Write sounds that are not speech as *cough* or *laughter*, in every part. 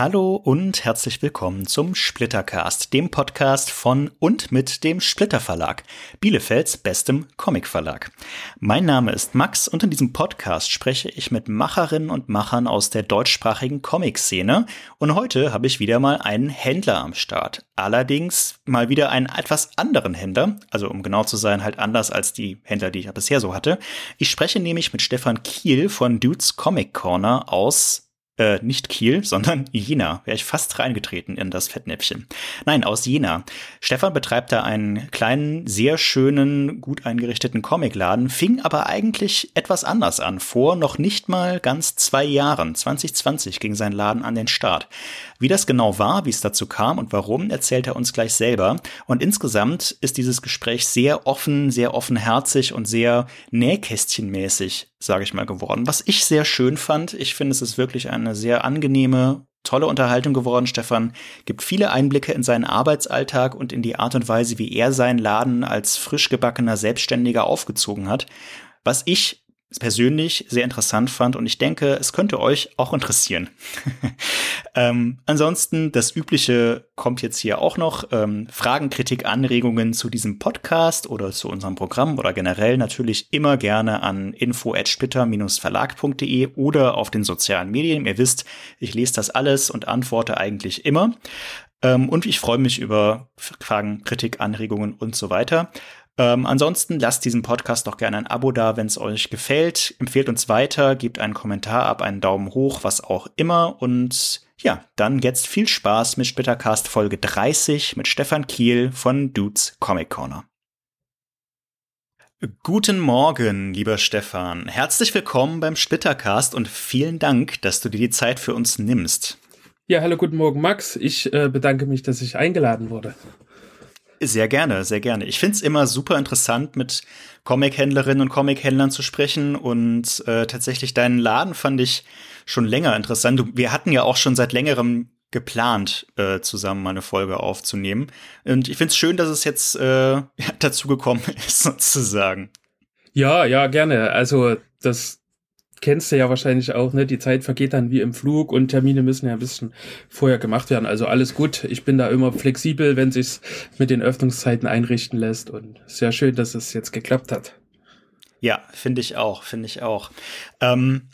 Hallo und herzlich willkommen zum Splittercast, dem Podcast von und mit dem Splitter Verlag, Bielefelds bestem Comicverlag. Mein Name ist Max und in diesem Podcast spreche ich mit Macherinnen und Machern aus der deutschsprachigen Comic-Szene und heute habe ich wieder mal einen Händler am Start. Allerdings mal wieder einen etwas anderen Händler, also um genau zu sein, halt anders als die Händler, die ich bisher so hatte. Ich spreche nämlich mit Stefan Kiel von Dudes Comic Corner aus äh, nicht Kiel, sondern Jena. Wäre ich fast reingetreten in das Fettnäpfchen. Nein, aus Jena. Stefan betreibt da einen kleinen, sehr schönen, gut eingerichteten Comicladen, fing aber eigentlich etwas anders an. Vor noch nicht mal ganz zwei Jahren, 2020, ging sein Laden an den Start. Wie das genau war, wie es dazu kam und warum, erzählt er uns gleich selber. Und insgesamt ist dieses Gespräch sehr offen, sehr offenherzig und sehr nähkästchenmäßig, sage ich mal, geworden. Was ich sehr schön fand. Ich finde, es ist wirklich eine sehr angenehme, tolle Unterhaltung geworden. Stefan gibt viele Einblicke in seinen Arbeitsalltag und in die Art und Weise, wie er seinen Laden als frisch gebackener Selbstständiger aufgezogen hat. Was ich persönlich sehr interessant fand und ich denke, es könnte euch auch interessieren. *laughs* ähm, ansonsten, das Übliche kommt jetzt hier auch noch. Ähm, Fragen, Kritik, Anregungen zu diesem Podcast oder zu unserem Programm oder generell natürlich immer gerne an info@splitter-verlag.de oder auf den sozialen Medien. Ihr wisst, ich lese das alles und antworte eigentlich immer. Ähm, und ich freue mich über Fragen, Kritik, Anregungen und so weiter. Ähm, ansonsten lasst diesen Podcast doch gerne ein Abo da, wenn es euch gefällt. Empfehlt uns weiter, gebt einen Kommentar ab, einen Daumen hoch, was auch immer. Und ja, dann jetzt viel Spaß mit Splittercast Folge 30 mit Stefan Kiel von Dudes Comic Corner. Guten Morgen, lieber Stefan. Herzlich willkommen beim Splittercast und vielen Dank, dass du dir die Zeit für uns nimmst. Ja, hallo, guten Morgen, Max. Ich äh, bedanke mich, dass ich eingeladen wurde. Sehr gerne, sehr gerne. Ich find's immer super interessant, mit Comic-Händlerinnen und Comic-Händlern zu sprechen. Und äh, tatsächlich deinen Laden fand ich schon länger interessant. Wir hatten ja auch schon seit längerem geplant, äh, zusammen mal eine Folge aufzunehmen. Und ich find's schön, dass es jetzt äh, *laughs* dazu gekommen ist, sozusagen. Ja, ja, gerne. Also das kennst du ja wahrscheinlich auch, ne? Die Zeit vergeht dann wie im Flug und Termine müssen ja ein bisschen vorher gemacht werden. Also alles gut. Ich bin da immer flexibel, wenn sich's mit den Öffnungszeiten einrichten lässt und sehr schön, dass es jetzt geklappt hat. Ja, finde ich auch, finde ich auch. Ähm,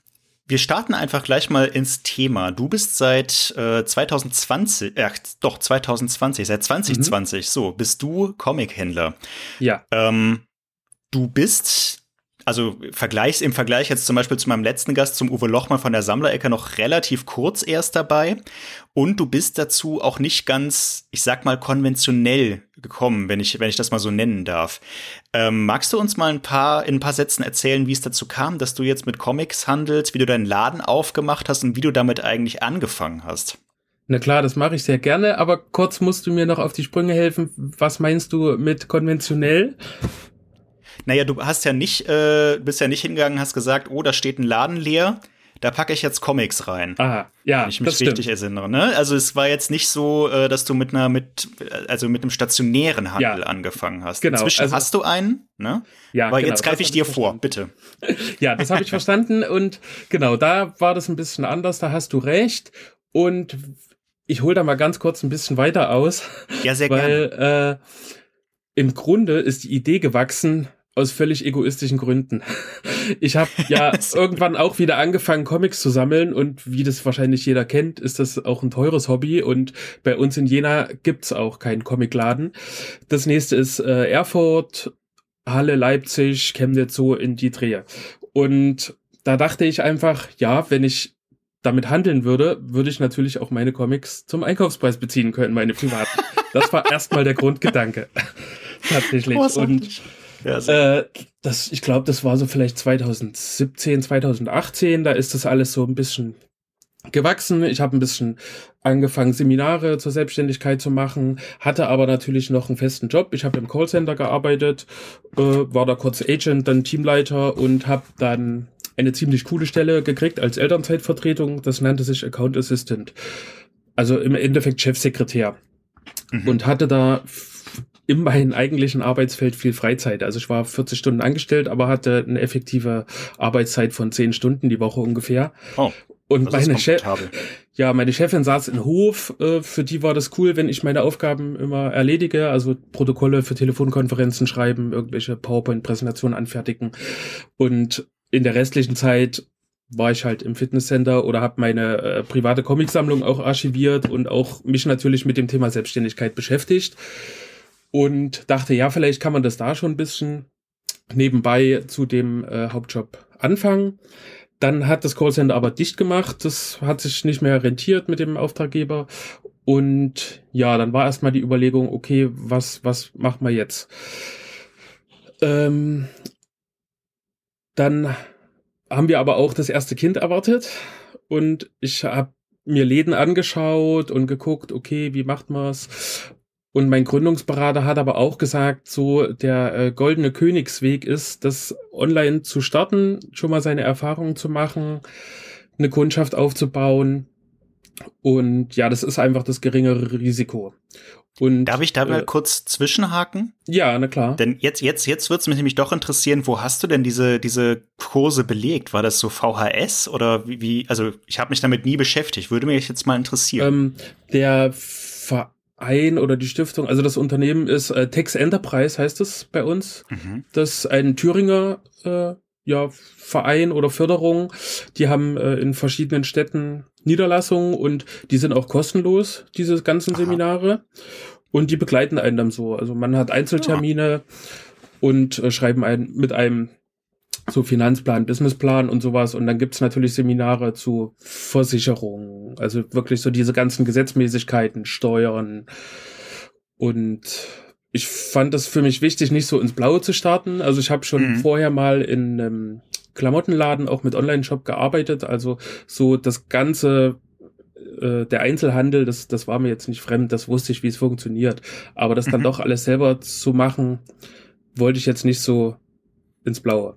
wir starten einfach gleich mal ins Thema. Du bist seit äh, 2020, äh, doch 2020, seit 2020, mhm. so bist du Comic-Händler. Ja. Ähm, du bist also Vergleichs, im Vergleich jetzt zum Beispiel zu meinem letzten Gast, zum Uwe Lochmann von der Sammlerecke, noch relativ kurz erst dabei. Und du bist dazu auch nicht ganz, ich sag mal, konventionell gekommen, wenn ich, wenn ich das mal so nennen darf. Ähm, magst du uns mal ein paar, in ein paar Sätzen erzählen, wie es dazu kam, dass du jetzt mit Comics handelst, wie du deinen Laden aufgemacht hast und wie du damit eigentlich angefangen hast? Na klar, das mache ich sehr gerne, aber kurz musst du mir noch auf die Sprünge helfen. Was meinst du mit konventionell? Naja, du hast ja nicht, äh, bist ja nicht hingegangen, hast gesagt, oh, da steht ein Laden leer. Da packe ich jetzt Comics rein. Aha, ja, wenn ich mich richtig erinnere. Ne? Also es war jetzt nicht so, äh, dass du mit einer mit also mit einem stationären Handel ja, angefangen hast. Genau. Inzwischen also, hast du einen, ne? Ja, Aber genau, jetzt greife ich dir vor, bitte. *laughs* Ja, das habe ich verstanden und genau, da war das ein bisschen anders. Da hast du recht und ich hole da mal ganz kurz ein bisschen weiter aus. Ja, sehr weil, gerne. Äh, im Grunde ist die Idee gewachsen aus völlig egoistischen Gründen. *laughs* Ich habe ja *laughs* irgendwann auch wieder angefangen, Comics zu sammeln und wie das wahrscheinlich jeder kennt, ist das auch ein teures Hobby und bei uns in Jena gibt's auch keinen Comicladen. Das nächste ist äh, Erfurt, Halle, Leipzig, Chemnitz, so in die Drehe. Und da dachte ich einfach, ja, wenn ich damit handeln würde, würde ich natürlich auch meine Comics zum Einkaufspreis beziehen können, meine privaten. Das war *laughs* erstmal der Grundgedanke. Tatsächlich. Und ja, äh, das, ich glaube, das war so vielleicht 2017, 2018. Da ist das alles so ein bisschen gewachsen. Ich habe ein bisschen angefangen, Seminare zur Selbstständigkeit zu machen, hatte aber natürlich noch einen festen Job. Ich habe im Callcenter gearbeitet, äh, war da kurz Agent, dann Teamleiter und habe dann eine ziemlich coole Stelle gekriegt als Elternzeitvertretung. Das nannte sich Account Assistant. Also im Endeffekt Chefsekretär. Mhm. Und hatte da in meinem eigentlichen Arbeitsfeld viel Freizeit. Also ich war 40 Stunden angestellt, aber hatte eine effektive Arbeitszeit von 10 Stunden die Woche ungefähr. Oh. Und meine Chef, ja, meine Chefin saß in Hof. Äh, für die war das cool, wenn ich meine Aufgaben immer erledige, also Protokolle für Telefonkonferenzen schreiben, irgendwelche PowerPoint-Präsentationen anfertigen. Und in der restlichen Zeit war ich halt im Fitnesscenter oder habe meine äh, private Comicsammlung auch archiviert und auch mich natürlich mit dem Thema Selbstständigkeit beschäftigt und dachte, ja, vielleicht kann man das da schon ein bisschen nebenbei zu dem äh, Hauptjob anfangen. Dann hat das Callcenter aber dicht gemacht. Das hat sich nicht mehr rentiert mit dem Auftraggeber. Und ja, dann war erstmal die Überlegung, okay, was, was machen wir jetzt? Ähm, dann haben wir aber auch das erste Kind erwartet und ich habe mir Läden angeschaut und geguckt, okay, wie macht man's? Und mein Gründungsberater hat aber auch gesagt, so der äh, goldene Königsweg ist, das online zu starten, schon mal seine Erfahrungen zu machen, eine Kundschaft aufzubauen. Und ja, das ist einfach das geringere Risiko. Und, Darf ich da mal äh, kurz zwischenhaken? Ja, na klar. Denn jetzt, jetzt, jetzt wird's mich nämlich doch interessieren, wo hast du denn diese, diese Kurse belegt? War das so VHS oder wie, wie also ich habe mich damit nie beschäftigt, würde mich jetzt mal interessieren. Ähm, der Verein oder die Stiftung, also das Unternehmen ist äh, Tex Enterprise, heißt es bei uns. Mhm. Das ist ein Thüringer äh, ja, Verein oder Förderung. Die haben äh, in verschiedenen Städten Niederlassungen und die sind auch kostenlos, diese ganzen Aha. Seminare. Und die begleiten einen dann so. Also man hat Einzeltermine ja. und äh, schreiben einen mit einem so Finanzplan, Businessplan und sowas. Und dann gibt's natürlich Seminare zu Versicherungen, also wirklich so diese ganzen Gesetzmäßigkeiten, Steuern. Und ich fand das für mich wichtig, nicht so ins Blaue zu starten. Also ich habe schon mhm. vorher mal in einem Klamottenladen auch mit Online-Shop gearbeitet. Also so das ganze äh, der Einzelhandel, das, das war mir jetzt nicht fremd, das wusste ich, wie es funktioniert. Aber das dann mhm. doch alles selber zu machen, wollte ich jetzt nicht so ins Blaue.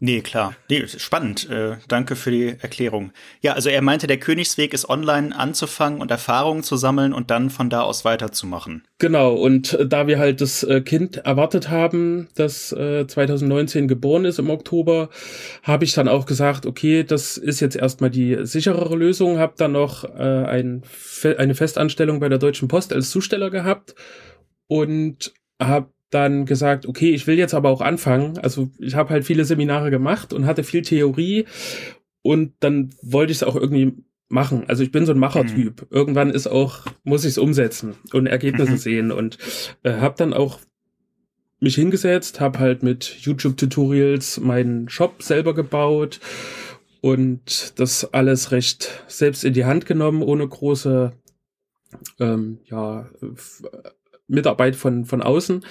Nee, klar. Nee, spannend. Äh, danke für die Erklärung. Ja, also er meinte, der Königsweg ist online anzufangen und Erfahrungen zu sammeln und dann von da aus weiterzumachen. Genau, und äh, da wir halt das äh, Kind erwartet haben, das äh, 2019 geboren ist im Oktober, habe ich dann auch gesagt, okay, das ist jetzt erstmal die sicherere Lösung, habe dann noch äh, ein, eine Festanstellung bei der Deutschen Post als Zusteller gehabt und habe dann gesagt, okay, ich will jetzt aber auch anfangen. Also ich habe halt viele Seminare gemacht und hatte viel Theorie und dann wollte ich es auch irgendwie machen. Also ich bin so ein Machertyp. Mhm. Irgendwann ist auch muss ich es umsetzen und Ergebnisse mhm. sehen und äh, habe dann auch mich hingesetzt, habe halt mit YouTube-Tutorials meinen Shop selber gebaut und das alles recht selbst in die Hand genommen, ohne große ähm, ja, Mitarbeit von, von außen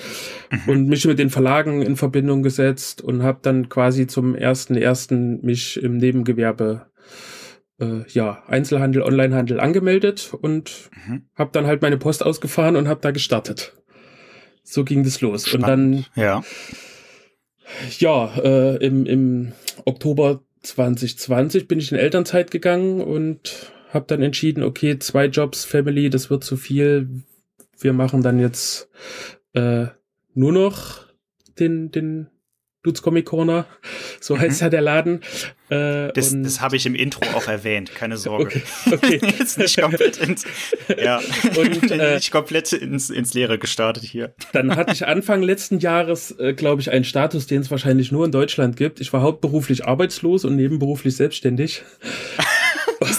mhm. und mich mit den Verlagen in Verbindung gesetzt und habe dann quasi zum ersten ersten mich im Nebengewerbe äh, ja Einzelhandel, Onlinehandel angemeldet und mhm. habe dann halt meine Post ausgefahren und habe da gestartet. So ging das los Spannend. und dann ja ja äh, im, im Oktober 2020 bin ich in Elternzeit gegangen und habe dann entschieden, okay, zwei Jobs, Family, das wird zu viel wir machen dann jetzt äh, nur noch den, den Dudes Comic Corner, so mhm. heißt ja der Laden. Äh, das das habe ich im Intro auch erwähnt, keine *laughs* Sorge. Okay, okay. *laughs* Jetzt nicht komplett ins, ja, *laughs* und, äh, nicht komplett ins, ins Leere gestartet hier. Dann hatte ich Anfang letzten Jahres, äh, glaube ich, einen Status, den es wahrscheinlich nur in Deutschland gibt. Ich war hauptberuflich arbeitslos und nebenberuflich selbstständig.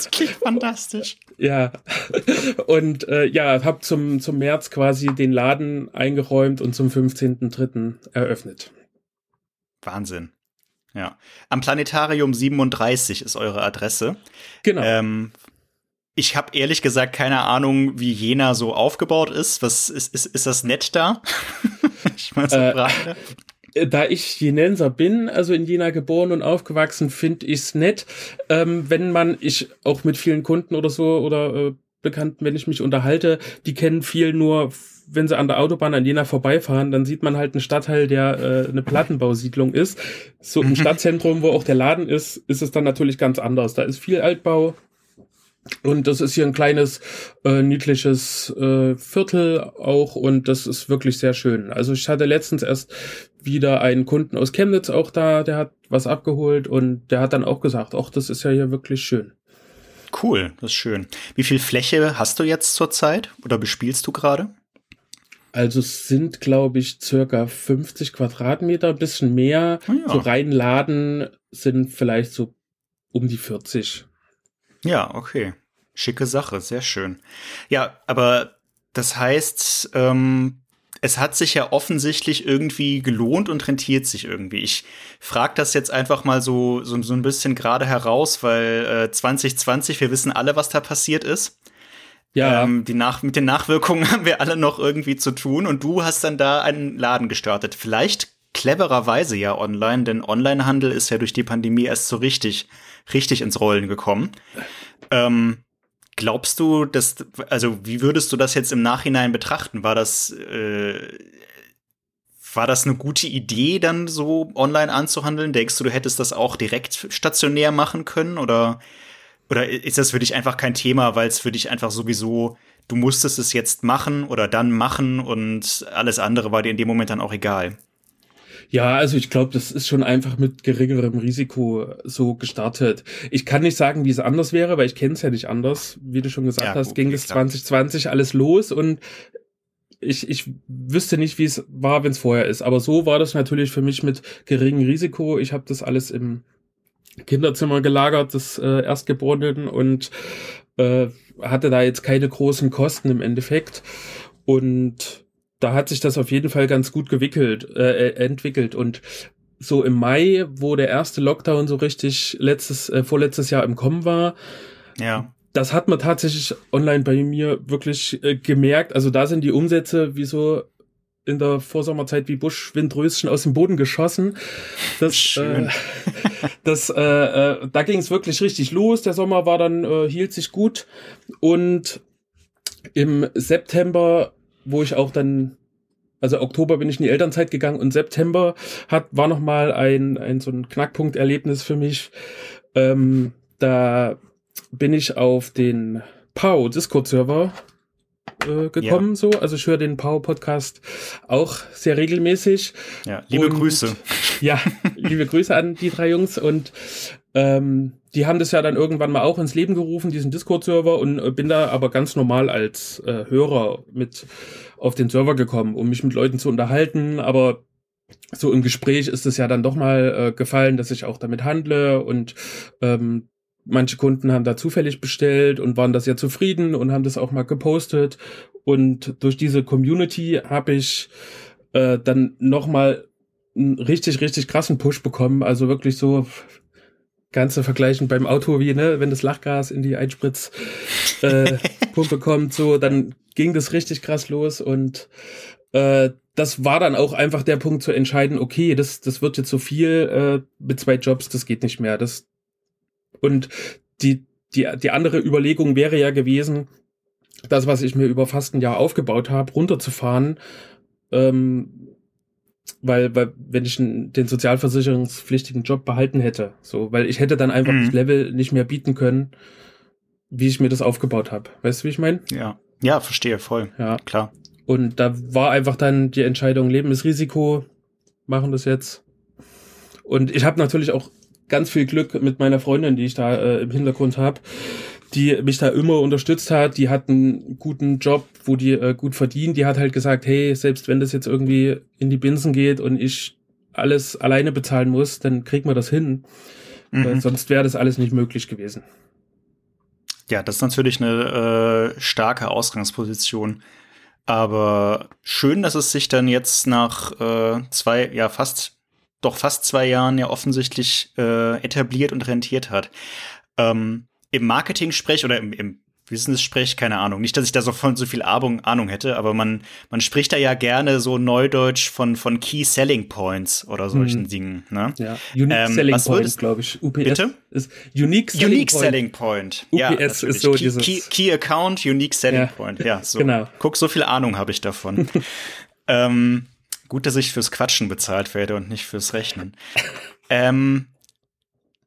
Das klingt fantastisch. Ja. Und äh, ja, habe zum, zum März quasi den Laden eingeräumt und zum 15.03. eröffnet. Wahnsinn. Ja. Am Planetarium 37 ist eure Adresse. Genau. Ähm, ich habe ehrlich gesagt keine Ahnung, wie Jena so aufgebaut ist. Was ist, ist, ist das nett da? *laughs* ich mal so äh, äh, da ich Jenenser bin, also in Jena geboren und aufgewachsen, finde ich es nett, ähm, wenn man, ich auch mit vielen Kunden oder so oder äh, Bekannten, wenn ich mich unterhalte, die kennen viel nur, wenn sie an der Autobahn an Jena vorbeifahren, dann sieht man halt einen Stadtteil, der äh, eine Plattenbausiedlung ist. So im mhm. Stadtzentrum, wo auch der Laden ist, ist es dann natürlich ganz anders. Da ist viel Altbau, und das ist hier ein kleines, äh, niedliches äh, Viertel auch und das ist wirklich sehr schön. Also ich hatte letztens erst wieder einen Kunden aus Chemnitz auch da, der hat was abgeholt und der hat dann auch gesagt, ach, das ist ja hier wirklich schön. Cool, das ist schön. Wie viel Fläche hast du jetzt zurzeit oder bespielst du gerade? Also es sind, glaube ich, circa 50 Quadratmeter, ein bisschen mehr. Ah, ja. So rein Laden sind vielleicht so um die 40. Ja, okay. Schicke Sache, sehr schön. Ja, aber das heißt, ähm, es hat sich ja offensichtlich irgendwie gelohnt und rentiert sich irgendwie. Ich frage das jetzt einfach mal so, so, so ein bisschen gerade heraus, weil äh, 2020, wir wissen alle, was da passiert ist. Ja. Ähm, die Nach mit den Nachwirkungen *laughs* haben wir alle noch irgendwie zu tun und du hast dann da einen Laden gestartet. Vielleicht clevererweise ja online, denn Onlinehandel ist ja durch die Pandemie erst so richtig, richtig ins Rollen gekommen. Ähm, Glaubst du, dass, also wie würdest du das jetzt im Nachhinein betrachten? War das, äh, war das eine gute Idee, dann so online anzuhandeln? Denkst du, du hättest das auch direkt stationär machen können? Oder, oder ist das für dich einfach kein Thema, weil es für dich einfach sowieso, du musstest es jetzt machen oder dann machen und alles andere war dir in dem Moment dann auch egal? Ja, also ich glaube, das ist schon einfach mit geringerem Risiko so gestartet. Ich kann nicht sagen, wie es anders wäre, weil ich kenne es ja nicht anders. Wie du schon gesagt ja, hast, ging es 2020 alles los und ich, ich wüsste nicht, wie es war, wenn es vorher ist. Aber so war das natürlich für mich mit geringem Risiko. Ich habe das alles im Kinderzimmer gelagert, des äh, Erstgeborenen und äh, hatte da jetzt keine großen Kosten im Endeffekt. Und da hat sich das auf jeden Fall ganz gut gewickelt, äh, äh, entwickelt und so im Mai, wo der erste Lockdown so richtig letztes, äh, vorletztes Jahr im Kommen war, ja. Das hat man tatsächlich online bei mir wirklich äh, gemerkt. Also da sind die Umsätze wie so in der Vorsommerzeit wie Buschwindröschen aus dem Boden geschossen. Das, äh, *laughs* *laughs* das, äh, äh, da ging es wirklich richtig los. Der Sommer war dann äh, hielt sich gut und im September wo ich auch dann, also Oktober bin ich in die Elternzeit gegangen und September hat, war nochmal ein, ein so ein Knackpunkt-Erlebnis für mich. Ähm, da bin ich auf den Pau Discord-Server äh, gekommen, ja. so. Also ich höre den Pau Podcast auch sehr regelmäßig. Ja, liebe und, Grüße. Ja, liebe Grüße an die drei Jungs und ähm, die haben das ja dann irgendwann mal auch ins Leben gerufen, diesen Discord-Server, und äh, bin da aber ganz normal als äh, Hörer mit auf den Server gekommen, um mich mit Leuten zu unterhalten. Aber so im Gespräch ist es ja dann doch mal äh, gefallen, dass ich auch damit handle und ähm, manche Kunden haben da zufällig bestellt und waren da sehr zufrieden und haben das auch mal gepostet. Und durch diese Community habe ich äh, dann noch mal einen richtig, richtig krassen Push bekommen. Also wirklich so Ganze vergleichen beim Auto wie, ne, wenn das Lachgas in die Einspritzpumpe äh, *laughs* kommt, so, dann ging das richtig krass los und äh, das war dann auch einfach der Punkt zu entscheiden, okay, das, das wird jetzt so viel äh, mit zwei Jobs, das geht nicht mehr. Das und die, die, die andere Überlegung wäre ja gewesen, das, was ich mir über fast ein Jahr aufgebaut habe, runterzufahren, ähm, weil, weil wenn ich den sozialversicherungspflichtigen Job behalten hätte, so, weil ich hätte dann einfach mhm. das Level nicht mehr bieten können, wie ich mir das aufgebaut habe. Weißt du, wie ich meine? Ja, ja, verstehe voll. Ja, klar. Und da war einfach dann die Entscheidung, Leben ist Risiko, machen das jetzt. Und ich habe natürlich auch ganz viel Glück mit meiner Freundin, die ich da äh, im Hintergrund habe die mich da immer unterstützt hat. Die hat einen guten Job, wo die äh, gut verdient. Die hat halt gesagt, hey, selbst wenn das jetzt irgendwie in die Binsen geht und ich alles alleine bezahlen muss, dann kriegt man das hin. Mhm. sonst wäre das alles nicht möglich gewesen. Ja, das ist natürlich eine äh, starke Ausgangsposition. Aber schön, dass es sich dann jetzt nach äh, zwei, ja fast, doch fast zwei Jahren ja offensichtlich äh, etabliert und rentiert hat. Ähm, im Marketing sprech oder im, im Business sprech, keine Ahnung. Nicht, dass ich da so von so viel Ahnung, Ahnung hätte, aber man, man spricht da ja gerne so neudeutsch von, von Key Selling Points oder solchen hm. Dingen. Ne? Ja, Unique ähm, Selling Point, glaube ich. UPS Bitte? ist Unique Selling Unique Point. Selling Point. UPS ja, ist so Key, dieses Key, Key, Account, Unique Selling ja. Point. Ja, so. genau. Guck, so viel Ahnung habe ich davon. *laughs* ähm, gut, dass ich fürs Quatschen bezahlt werde und nicht fürs Rechnen. *laughs* ähm,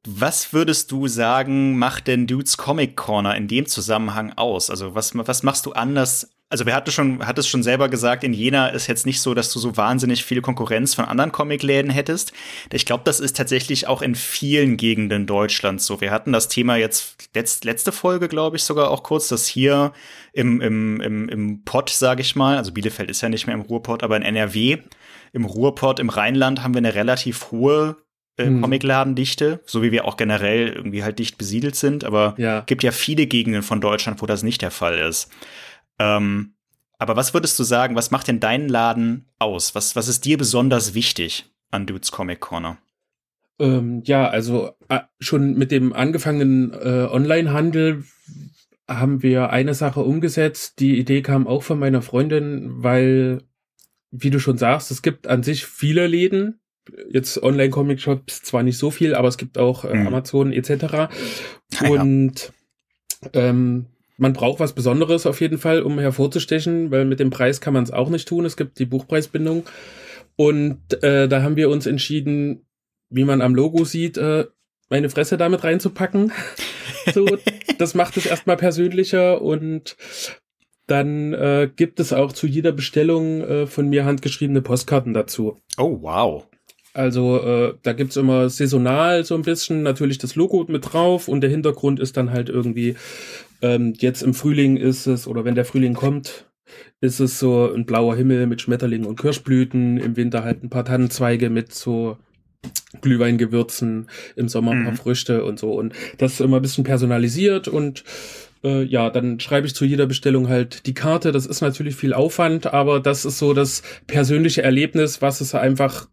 was würdest du sagen, macht denn Dudes Comic Corner in dem Zusammenhang aus? Also was, was machst du anders also wir hatten schon, hattest schon selber gesagt, in Jena ist jetzt nicht so, dass du so wahnsinnig viel Konkurrenz von anderen Comicläden hättest. Ich glaube, das ist tatsächlich auch in vielen Gegenden Deutschlands so. Wir hatten das Thema jetzt letzt, letzte Folge, glaube ich, sogar auch kurz, dass hier im, im, im, im Pott, sage ich mal, also Bielefeld ist ja nicht mehr im Ruhrpott, aber in NRW, im Ruhrpott, im Rheinland haben wir eine relativ hohe äh, hm. Comicladendichte, so wie wir auch generell irgendwie halt dicht besiedelt sind, aber ja. gibt ja viele Gegenden von Deutschland, wo das nicht der Fall ist. Ähm, aber was würdest du sagen, was macht denn deinen Laden aus? Was, was ist dir besonders wichtig an Dudes Comic Corner? Ähm, ja, also äh, schon mit dem angefangenen äh, Online-Handel haben wir eine Sache umgesetzt. Die Idee kam auch von meiner Freundin, weil, wie du schon sagst, es gibt an sich viele Läden. Jetzt Online-Comic-Shops zwar nicht so viel, aber es gibt auch äh, mhm. Amazon etc. Und ja. ähm, man braucht was Besonderes auf jeden Fall, um hervorzustechen, weil mit dem Preis kann man es auch nicht tun. Es gibt die Buchpreisbindung. Und äh, da haben wir uns entschieden, wie man am Logo sieht, äh, meine Fresse damit reinzupacken. *laughs* so, das macht es erstmal persönlicher und dann äh, gibt es auch zu jeder Bestellung äh, von mir handgeschriebene Postkarten dazu. Oh, wow. Also äh, da gibt's immer saisonal so ein bisschen natürlich das Logo mit drauf und der Hintergrund ist dann halt irgendwie ähm, jetzt im Frühling ist es, oder wenn der Frühling kommt, ist es so ein blauer Himmel mit Schmetterlingen und Kirschblüten, im Winter halt ein paar Tannenzweige mit so Glühweingewürzen, im Sommer ein paar mhm. Früchte und so. Und das ist immer ein bisschen personalisiert und äh, ja, dann schreibe ich zu jeder Bestellung halt die Karte. Das ist natürlich viel Aufwand, aber das ist so das persönliche Erlebnis, was es einfach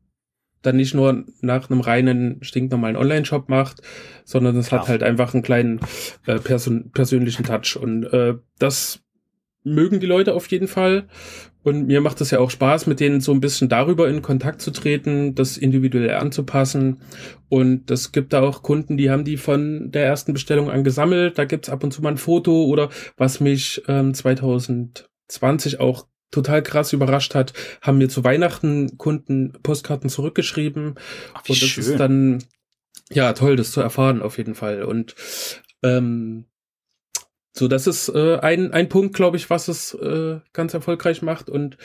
dann nicht nur nach einem reinen, stinknormalen Online-Shop macht, sondern es hat halt einfach einen kleinen äh, person persönlichen Touch. Und äh, das mögen die Leute auf jeden Fall. Und mir macht es ja auch Spaß, mit denen so ein bisschen darüber in Kontakt zu treten, das individuell anzupassen. Und es gibt da auch Kunden, die haben die von der ersten Bestellung an gesammelt. Da gibt's ab und zu mal ein Foto oder was mich ähm, 2020 auch total krass überrascht hat, haben mir zu Weihnachten Kunden Postkarten zurückgeschrieben. Ach, und das schön. ist dann ja toll, das zu erfahren auf jeden Fall. Und ähm, so, das ist äh, ein, ein Punkt, glaube ich, was es äh, ganz erfolgreich macht. Und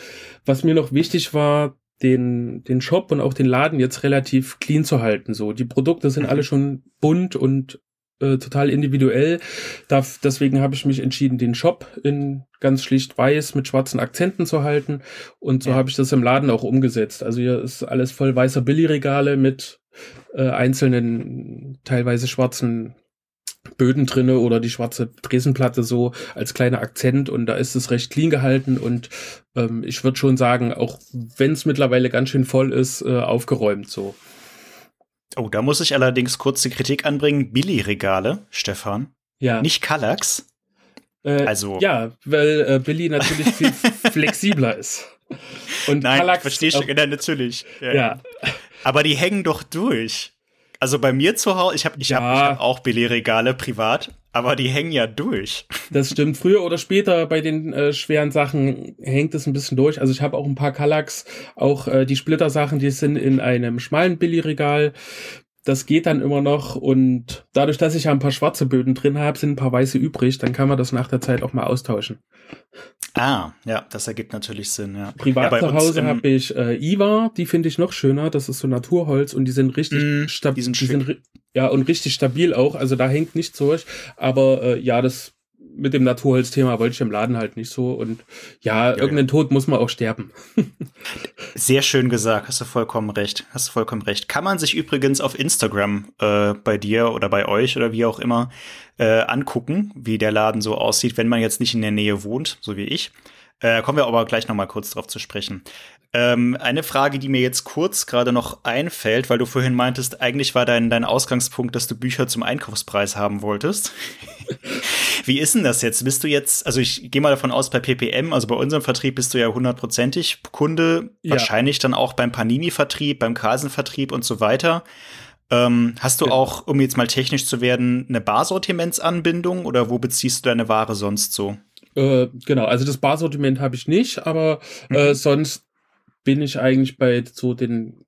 was mir noch wichtig war, den, den Shop und auch den Laden jetzt relativ clean zu halten. So, die Produkte sind mhm. alle schon bunt und äh, total individuell. Da, deswegen habe ich mich entschieden, den Shop in ganz schlicht weiß mit schwarzen Akzenten zu halten. Und so ja. habe ich das im Laden auch umgesetzt. Also hier ist alles voll weißer Billigregale mit äh, einzelnen, teilweise schwarzen Böden drinne oder die schwarze Dresenplatte so als kleiner Akzent und da ist es recht clean gehalten und ähm, ich würde schon sagen, auch wenn es mittlerweile ganz schön voll ist, äh, aufgeräumt so. Oh, da muss ich allerdings kurz die Kritik anbringen. Billy-Regale, Stefan. Ja. Nicht Kallax. Äh, also. Ja, weil äh, Billy natürlich viel *laughs* flexibler ist. Und Nein, Kallax verstehe ich, ja, natürlich. Ja. ja. Aber die hängen doch durch. Also bei mir zu Hause, ich habe ich ja. hab, hab auch Billy-Regale privat, aber die hängen ja durch. *laughs* Das stimmt. Früher oder später bei den äh, schweren Sachen hängt es ein bisschen durch. Also ich habe auch ein paar Kallax, auch äh, die Splittersachen, die sind in einem schmalen Billy-Regal. Das geht dann immer noch und dadurch, dass ich ja ein paar schwarze Böden drin habe, sind ein paar weiße übrig. Dann kann man das nach der Zeit auch mal austauschen. Ah, ja, das ergibt natürlich Sinn, ja. Privat ja, zu Hause habe ich äh, Iva, die finde ich noch schöner. Das ist so Naturholz und die sind richtig mm, stabil. Die sind ja und richtig stabil auch. Also da hängt nichts durch. Aber äh, ja, das mit dem Naturholzthema wollte ich im Laden halt nicht so. Und ja, ja irgendein ja. Tod muss man auch sterben. *laughs* Sehr schön gesagt, hast du vollkommen recht. Hast du vollkommen recht. Kann man sich übrigens auf Instagram äh, bei dir oder bei euch oder wie auch immer äh, angucken, wie der Laden so aussieht, wenn man jetzt nicht in der Nähe wohnt, so wie ich. Äh, kommen wir aber gleich noch mal kurz drauf zu sprechen. Ähm, eine Frage, die mir jetzt kurz gerade noch einfällt, weil du vorhin meintest, eigentlich war dein, dein Ausgangspunkt, dass du Bücher zum Einkaufspreis haben wolltest. *laughs* Wie ist denn das jetzt? Bist du jetzt, also ich gehe mal davon aus, bei PPM, also bei unserem Vertrieb bist du ja hundertprozentig Kunde, ja. wahrscheinlich dann auch beim Panini-Vertrieb, beim Carlsen-Vertrieb und so weiter. Ähm, hast du ja. auch, um jetzt mal technisch zu werden, eine Barsortimentsanbindung oder wo beziehst du deine Ware sonst so? Äh, genau, also das Barsortiment habe ich nicht, aber äh, mhm. sonst bin ich eigentlich bei so den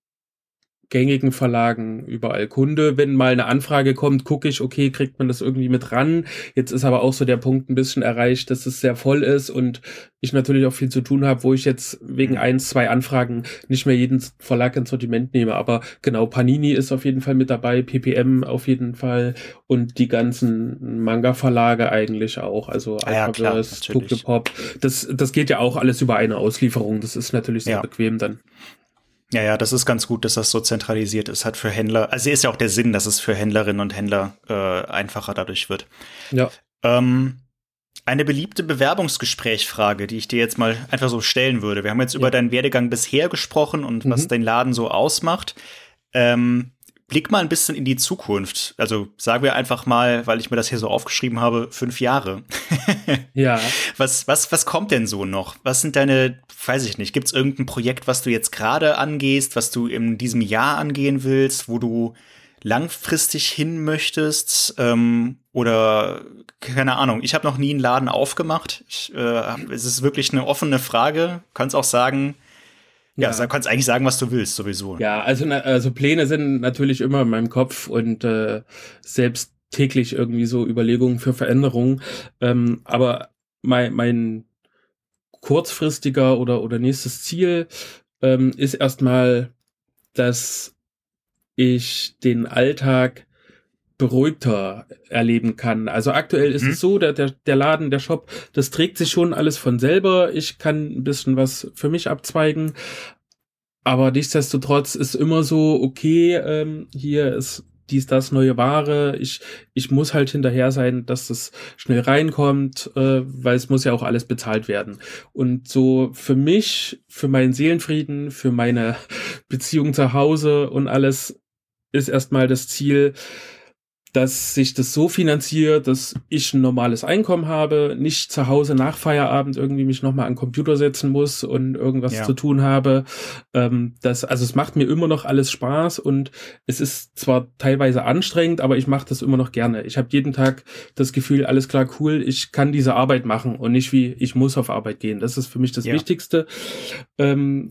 gängigen Verlagen überall Kunde. Wenn mal eine Anfrage kommt, gucke ich, okay, kriegt man das irgendwie mit ran. Jetzt ist aber auch so der Punkt ein bisschen erreicht, dass es sehr voll ist und ich natürlich auch viel zu tun habe, wo ich jetzt wegen eins, zwei Anfragen nicht mehr jeden Verlag ins Sortiment nehme. Aber genau, Panini ist auf jeden Fall mit dabei, PPM auf jeden Fall und die ganzen Manga-Verlage eigentlich auch. Also ja, Alphaverse, Pop. Das, das geht ja auch alles über eine Auslieferung. Das ist natürlich sehr ja. bequem dann. Ja, ja, das ist ganz gut, dass das so zentralisiert ist, hat für Händler, also ist ja auch der Sinn, dass es für Händlerinnen und Händler äh, einfacher dadurch wird. Ja. Ähm, eine beliebte Bewerbungsgesprächfrage, die ich dir jetzt mal einfach so stellen würde. Wir haben jetzt ja. über deinen Werdegang bisher gesprochen und mhm. was dein Laden so ausmacht. Ähm, blick mal ein bisschen in die Zukunft. Also sagen wir einfach mal, weil ich mir das hier so aufgeschrieben habe, fünf Jahre. *laughs* ja. Was, was, was kommt denn so noch? Was sind deine, weiß ich nicht, gibt es irgendein Projekt, was du jetzt gerade angehst, was du in diesem Jahr angehen willst, wo du langfristig hin möchtest? Ähm, oder keine Ahnung, ich habe noch nie einen Laden aufgemacht. Ich, äh, es ist wirklich eine offene Frage. Kannst auch sagen, ja, ja. du kannst eigentlich sagen, was du willst, sowieso. Ja, also, also Pläne sind natürlich immer in meinem Kopf und äh, selbst täglich irgendwie so Überlegungen für Veränderungen. Ähm, aber mein, mein kurzfristiger oder, oder nächstes Ziel ähm, ist erstmal, dass ich den Alltag beruhigter erleben kann. Also aktuell ist mhm. es so, der, der, der Laden, der Shop, das trägt sich schon alles von selber. Ich kann ein bisschen was für mich abzweigen. Aber nichtsdestotrotz ist immer so, okay, ähm, hier ist dies, das, neue Ware. Ich, ich muss halt hinterher sein, dass das schnell reinkommt, äh, weil es muss ja auch alles bezahlt werden. Und so für mich, für meinen Seelenfrieden, für meine *laughs* Beziehung zu Hause und alles ist erstmal das Ziel, dass sich das so finanziert, dass ich ein normales Einkommen habe, nicht zu Hause nach Feierabend irgendwie mich nochmal an den Computer setzen muss und irgendwas ja. zu tun habe. Ähm, das, also es macht mir immer noch alles Spaß und es ist zwar teilweise anstrengend, aber ich mache das immer noch gerne. Ich habe jeden Tag das Gefühl, alles klar, cool, ich kann diese Arbeit machen und nicht wie ich muss auf Arbeit gehen. Das ist für mich das ja. Wichtigste. Ähm,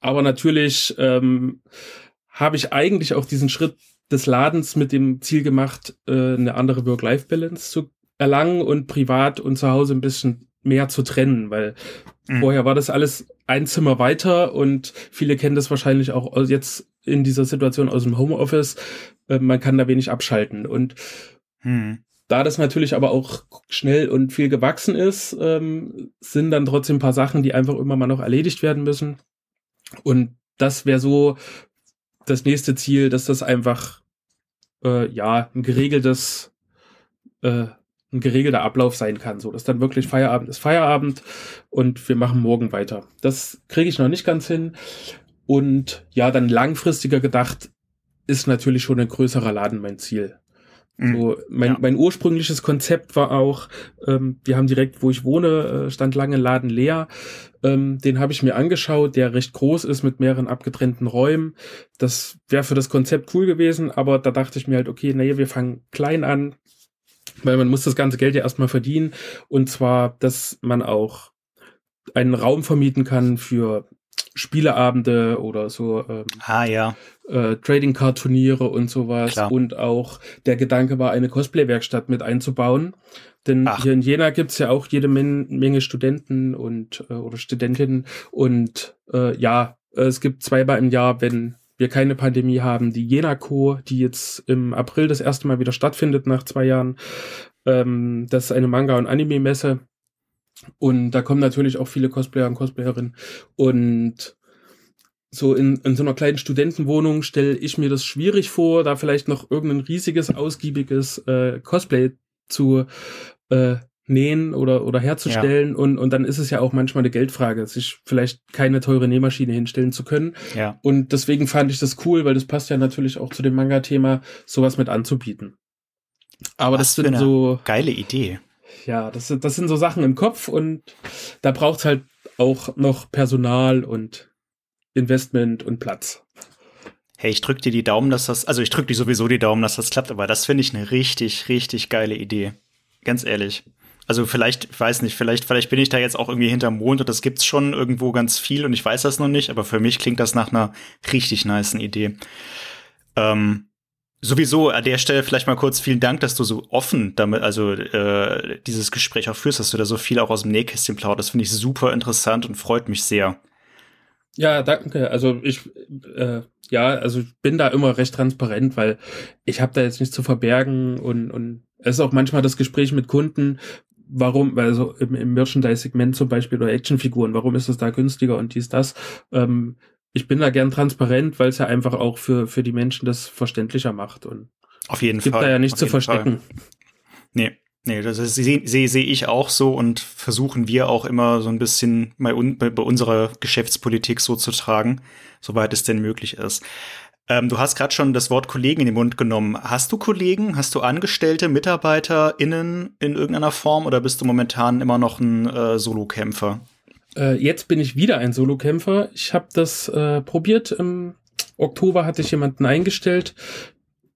aber natürlich ähm, habe ich eigentlich auch diesen Schritt des Ladens mit dem Ziel gemacht, äh, eine andere Work-Life-Balance zu erlangen und privat und zu Hause ein bisschen mehr zu trennen, weil mhm. vorher war das alles ein Zimmer weiter und viele kennen das wahrscheinlich auch jetzt in dieser Situation aus dem Homeoffice. Äh, man kann da wenig abschalten und mhm. Da das natürlich aber auch schnell und viel gewachsen ist, ähm, sind dann trotzdem ein paar Sachen, die einfach immer mal noch erledigt werden müssen. Und das wäre so das nächste Ziel, dass das einfach äh, ja ein geregeltes äh, ein geregelter Ablauf sein kann, so dass dann wirklich Feierabend ist Feierabend und wir machen morgen weiter. Das kriege ich noch nicht ganz hin. Und ja, dann langfristiger gedacht ist natürlich schon ein größerer Laden mein Ziel. Mhm. So, mein, ja. mein ursprüngliches Konzept war auch, ähm, wir haben direkt, wo ich wohne, äh, stand lange Laden leer. Ähm, den habe ich mir angeschaut, der recht groß ist mit mehreren abgetrennten Räumen. Das wäre für das Konzept cool gewesen, aber da dachte ich mir halt, okay, naja, wir fangen klein an, weil man muss das ganze Geld ja erstmal verdienen. Und zwar, dass man auch einen Raum vermieten kann für Spieleabende oder so ähm, ah, ja. äh, Trading Card Turniere und sowas. Klar. Und auch der Gedanke war, eine Cosplay-Werkstatt mit einzubauen. Denn Ach. hier in Jena gibt's ja auch jede Men Menge Studenten und äh, oder Studentinnen. Und äh, ja, es gibt zweimal im Jahr, wenn wir keine Pandemie haben, die Jena Co., die jetzt im April das erste Mal wieder stattfindet nach zwei Jahren. Ähm, das ist eine Manga- und Anime-Messe und da kommen natürlich auch viele Cosplayer und Cosplayerinnen. Und so in, in so einer kleinen Studentenwohnung stelle ich mir das schwierig vor, da vielleicht noch irgendein riesiges, ausgiebiges äh, Cosplay zu äh, nähen oder, oder herzustellen. Ja. Und, und dann ist es ja auch manchmal eine Geldfrage, sich vielleicht keine teure Nähmaschine hinstellen zu können. Ja. Und deswegen fand ich das cool, weil das passt ja natürlich auch zu dem Manga-Thema, sowas mit anzubieten. Aber Was das sind so. Geile Idee ja, das, das sind so Sachen im Kopf und da braucht es halt auch noch Personal und Investment und Platz. Hey, ich drück dir die Daumen, dass das, also ich drück dir sowieso die Daumen, dass das klappt, aber das finde ich eine richtig, richtig geile Idee. Ganz ehrlich. Also vielleicht, ich weiß nicht, vielleicht, vielleicht bin ich da jetzt auch irgendwie hinterm Mond und das gibt's schon irgendwo ganz viel und ich weiß das noch nicht, aber für mich klingt das nach einer richtig niceen Idee. Ähm, sowieso an der Stelle vielleicht mal kurz vielen Dank, dass du so offen damit, also äh, dieses Gespräch auch führst, dass du da so viel auch aus dem Nähkästchen plauderst. Das finde ich super interessant und freut mich sehr. Ja, danke. Also ich, äh, ja, also ich bin da immer recht transparent, weil ich habe da jetzt nichts zu verbergen und und es ist auch manchmal das Gespräch mit Kunden, warum, also im, im Merchandise-Segment zum Beispiel oder Actionfiguren, warum ist es da günstiger und dies, das. Ähm, ich bin da gern transparent, weil es ja einfach auch für, für die Menschen das verständlicher macht. Und Auf jeden gibt Fall. da ja nichts zu verstecken. Fall. Nee. Nee, das sehe seh, seh ich auch so und versuchen wir auch immer so ein bisschen bei, un, bei, bei unserer Geschäftspolitik so zu tragen, soweit es denn möglich ist. Ähm, du hast gerade schon das Wort Kollegen in den Mund genommen. Hast du Kollegen? Hast du Angestellte, MitarbeiterInnen in irgendeiner Form oder bist du momentan immer noch ein äh, Solokämpfer? Äh, jetzt bin ich wieder ein Solokämpfer. Ich habe das äh, probiert. Im Oktober hatte ich jemanden eingestellt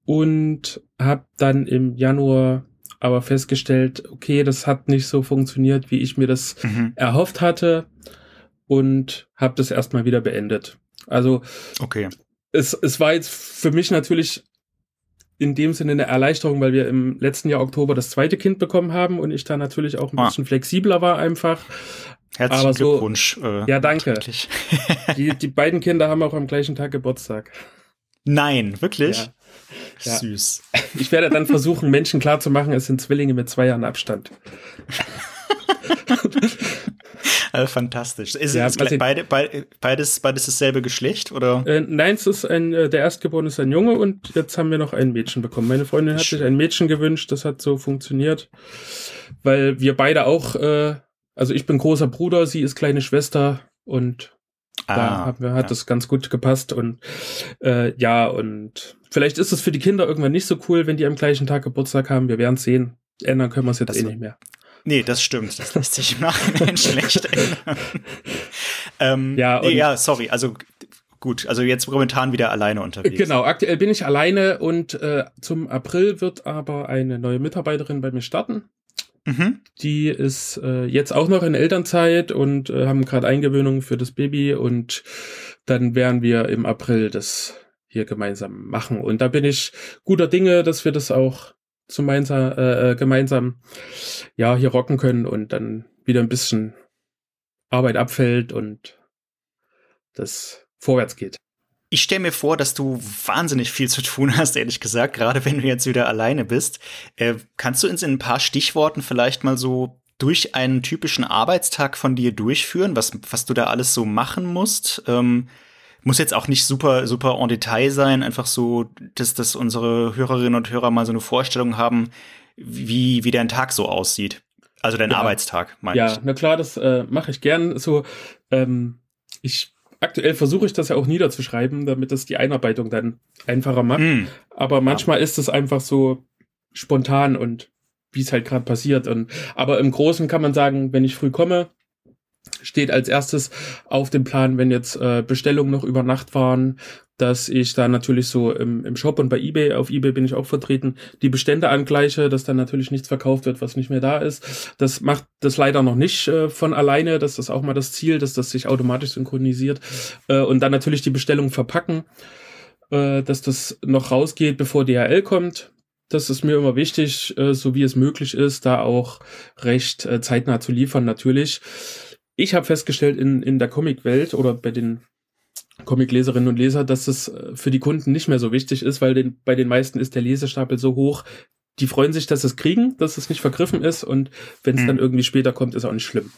und habe dann im Januar aber festgestellt, okay, das hat nicht so funktioniert, wie ich mir das mhm. erhofft hatte und habe das erstmal wieder beendet. Also okay es, es war jetzt für mich natürlich in dem Sinne eine Erleichterung, weil wir im letzten Jahr Oktober das zweite Kind bekommen haben und ich da natürlich auch ein ah. bisschen flexibler war einfach. Herzlichen so, Glückwunsch. Äh, ja, danke. *laughs* die, die beiden Kinder haben auch am gleichen Tag Geburtstag. Nein, wirklich? Ja. Ja. Süß. Ich werde dann versuchen, Menschen klarzumachen, es sind Zwillinge mit zwei Jahren Abstand. *laughs* Also fantastisch. Ist ja, es beide, beide, beides, beides dasselbe Geschlecht oder? Äh, nein, es ist ein, äh, der Erstgeborene ist ein Junge und jetzt haben wir noch ein Mädchen bekommen. Meine Freundin hat sich ein Mädchen gewünscht, das hat so funktioniert, weil wir beide auch, äh, also ich bin großer Bruder, sie ist kleine Schwester und Ah, da wir, hat ja. das ganz gut gepasst und äh, ja, und vielleicht ist es für die Kinder irgendwann nicht so cool, wenn die am gleichen Tag Geburtstag haben. Wir werden sehen. Ändern können wir es jetzt das eh nicht mehr. Nee, das stimmt. Das lässt sich im Nachhinein *laughs* schlecht ändern. *laughs* ähm, ja, nee, ja, sorry. Also gut, also jetzt momentan wieder alleine unterwegs. Genau, aktuell bin ich alleine und äh, zum April wird aber eine neue Mitarbeiterin bei mir starten. Mhm. Die ist äh, jetzt auch noch in Elternzeit und äh, haben gerade Eingewöhnung für das Baby und dann werden wir im April das hier gemeinsam machen. Und da bin ich guter Dinge, dass wir das auch gemeinsam, äh, äh, gemeinsam ja hier rocken können und dann wieder ein bisschen Arbeit abfällt und das vorwärts geht. Ich stelle mir vor, dass du wahnsinnig viel zu tun hast, ehrlich gesagt, gerade wenn du jetzt wieder alleine bist. Äh, kannst du uns in ein paar Stichworten vielleicht mal so durch einen typischen Arbeitstag von dir durchführen, was, was du da alles so machen musst? Ähm, muss jetzt auch nicht super, super en Detail sein, einfach so, dass, dass unsere Hörerinnen und Hörer mal so eine Vorstellung haben, wie, wie dein Tag so aussieht. Also dein ja. Arbeitstag, meine ja, ich. Ja, na klar, das äh, mache ich gern. So, ähm, ich aktuell versuche ich das ja auch niederzuschreiben, damit das die Einarbeitung dann einfacher macht. Mm. Aber manchmal ja. ist es einfach so spontan und wie es halt gerade passiert. Und aber im Großen kann man sagen, wenn ich früh komme, steht als erstes auf dem Plan, wenn jetzt äh, Bestellungen noch über Nacht waren, dass ich da natürlich so im, im Shop und bei eBay, auf eBay bin ich auch vertreten, die Bestände angleiche, dass dann natürlich nichts verkauft wird, was nicht mehr da ist. Das macht das leider noch nicht äh, von alleine, das ist auch mal das Ziel, dass das sich automatisch synchronisiert äh, und dann natürlich die Bestellung verpacken, äh, dass das noch rausgeht, bevor DHL kommt. Das ist mir immer wichtig, äh, so wie es möglich ist, da auch recht äh, zeitnah zu liefern natürlich ich habe festgestellt in, in der Comicwelt oder bei den Comicleserinnen und Leser, dass es äh, für die Kunden nicht mehr so wichtig ist, weil den, bei den meisten ist der Lesestapel so hoch. Die freuen sich, dass es kriegen, dass es nicht vergriffen ist und wenn es hm. dann irgendwie später kommt, ist auch nicht schlimm.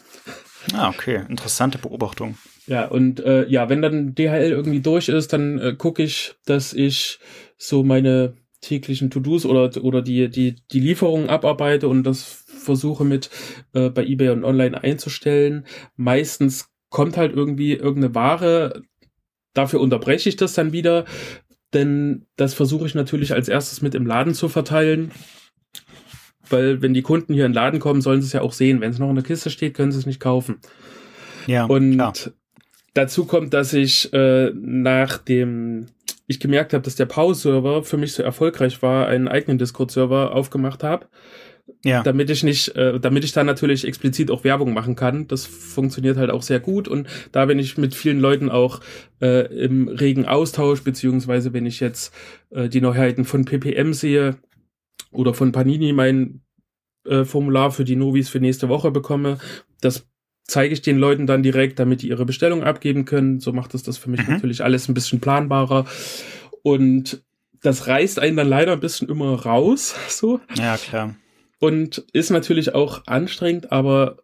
Ah, okay. Interessante Beobachtung. Ja, und äh, ja, wenn dann DHL irgendwie durch ist, dann äh, gucke ich, dass ich so meine täglichen To-Dos oder, oder die, die, die Lieferungen abarbeite und das versuche mit äh, bei eBay und online einzustellen. Meistens kommt halt irgendwie irgendeine Ware, dafür unterbreche ich das dann wieder, denn das versuche ich natürlich als erstes mit im Laden zu verteilen. Weil wenn die Kunden hier in den Laden kommen, sollen sie es ja auch sehen. Wenn es noch in der Kiste steht, können sie es nicht kaufen. Ja, und klar. dazu kommt, dass ich äh, nach dem ich gemerkt habe, dass der Pause-Server für mich so erfolgreich war, einen eigenen Discord-Server aufgemacht habe Ja. Damit ich nicht, äh, damit ich da natürlich explizit auch Werbung machen kann. Das funktioniert halt auch sehr gut. Und da bin ich mit vielen Leuten auch äh, im regen Austausch, beziehungsweise wenn ich jetzt äh, die Neuheiten von PPM sehe oder von Panini mein äh, Formular für die Novis für nächste Woche bekomme, das zeige ich den Leuten dann direkt, damit die ihre Bestellung abgeben können. So macht es das für mich mhm. natürlich alles ein bisschen planbarer. Und das reißt einen dann leider ein bisschen immer raus, *laughs* so. Ja, klar. Und ist natürlich auch anstrengend, aber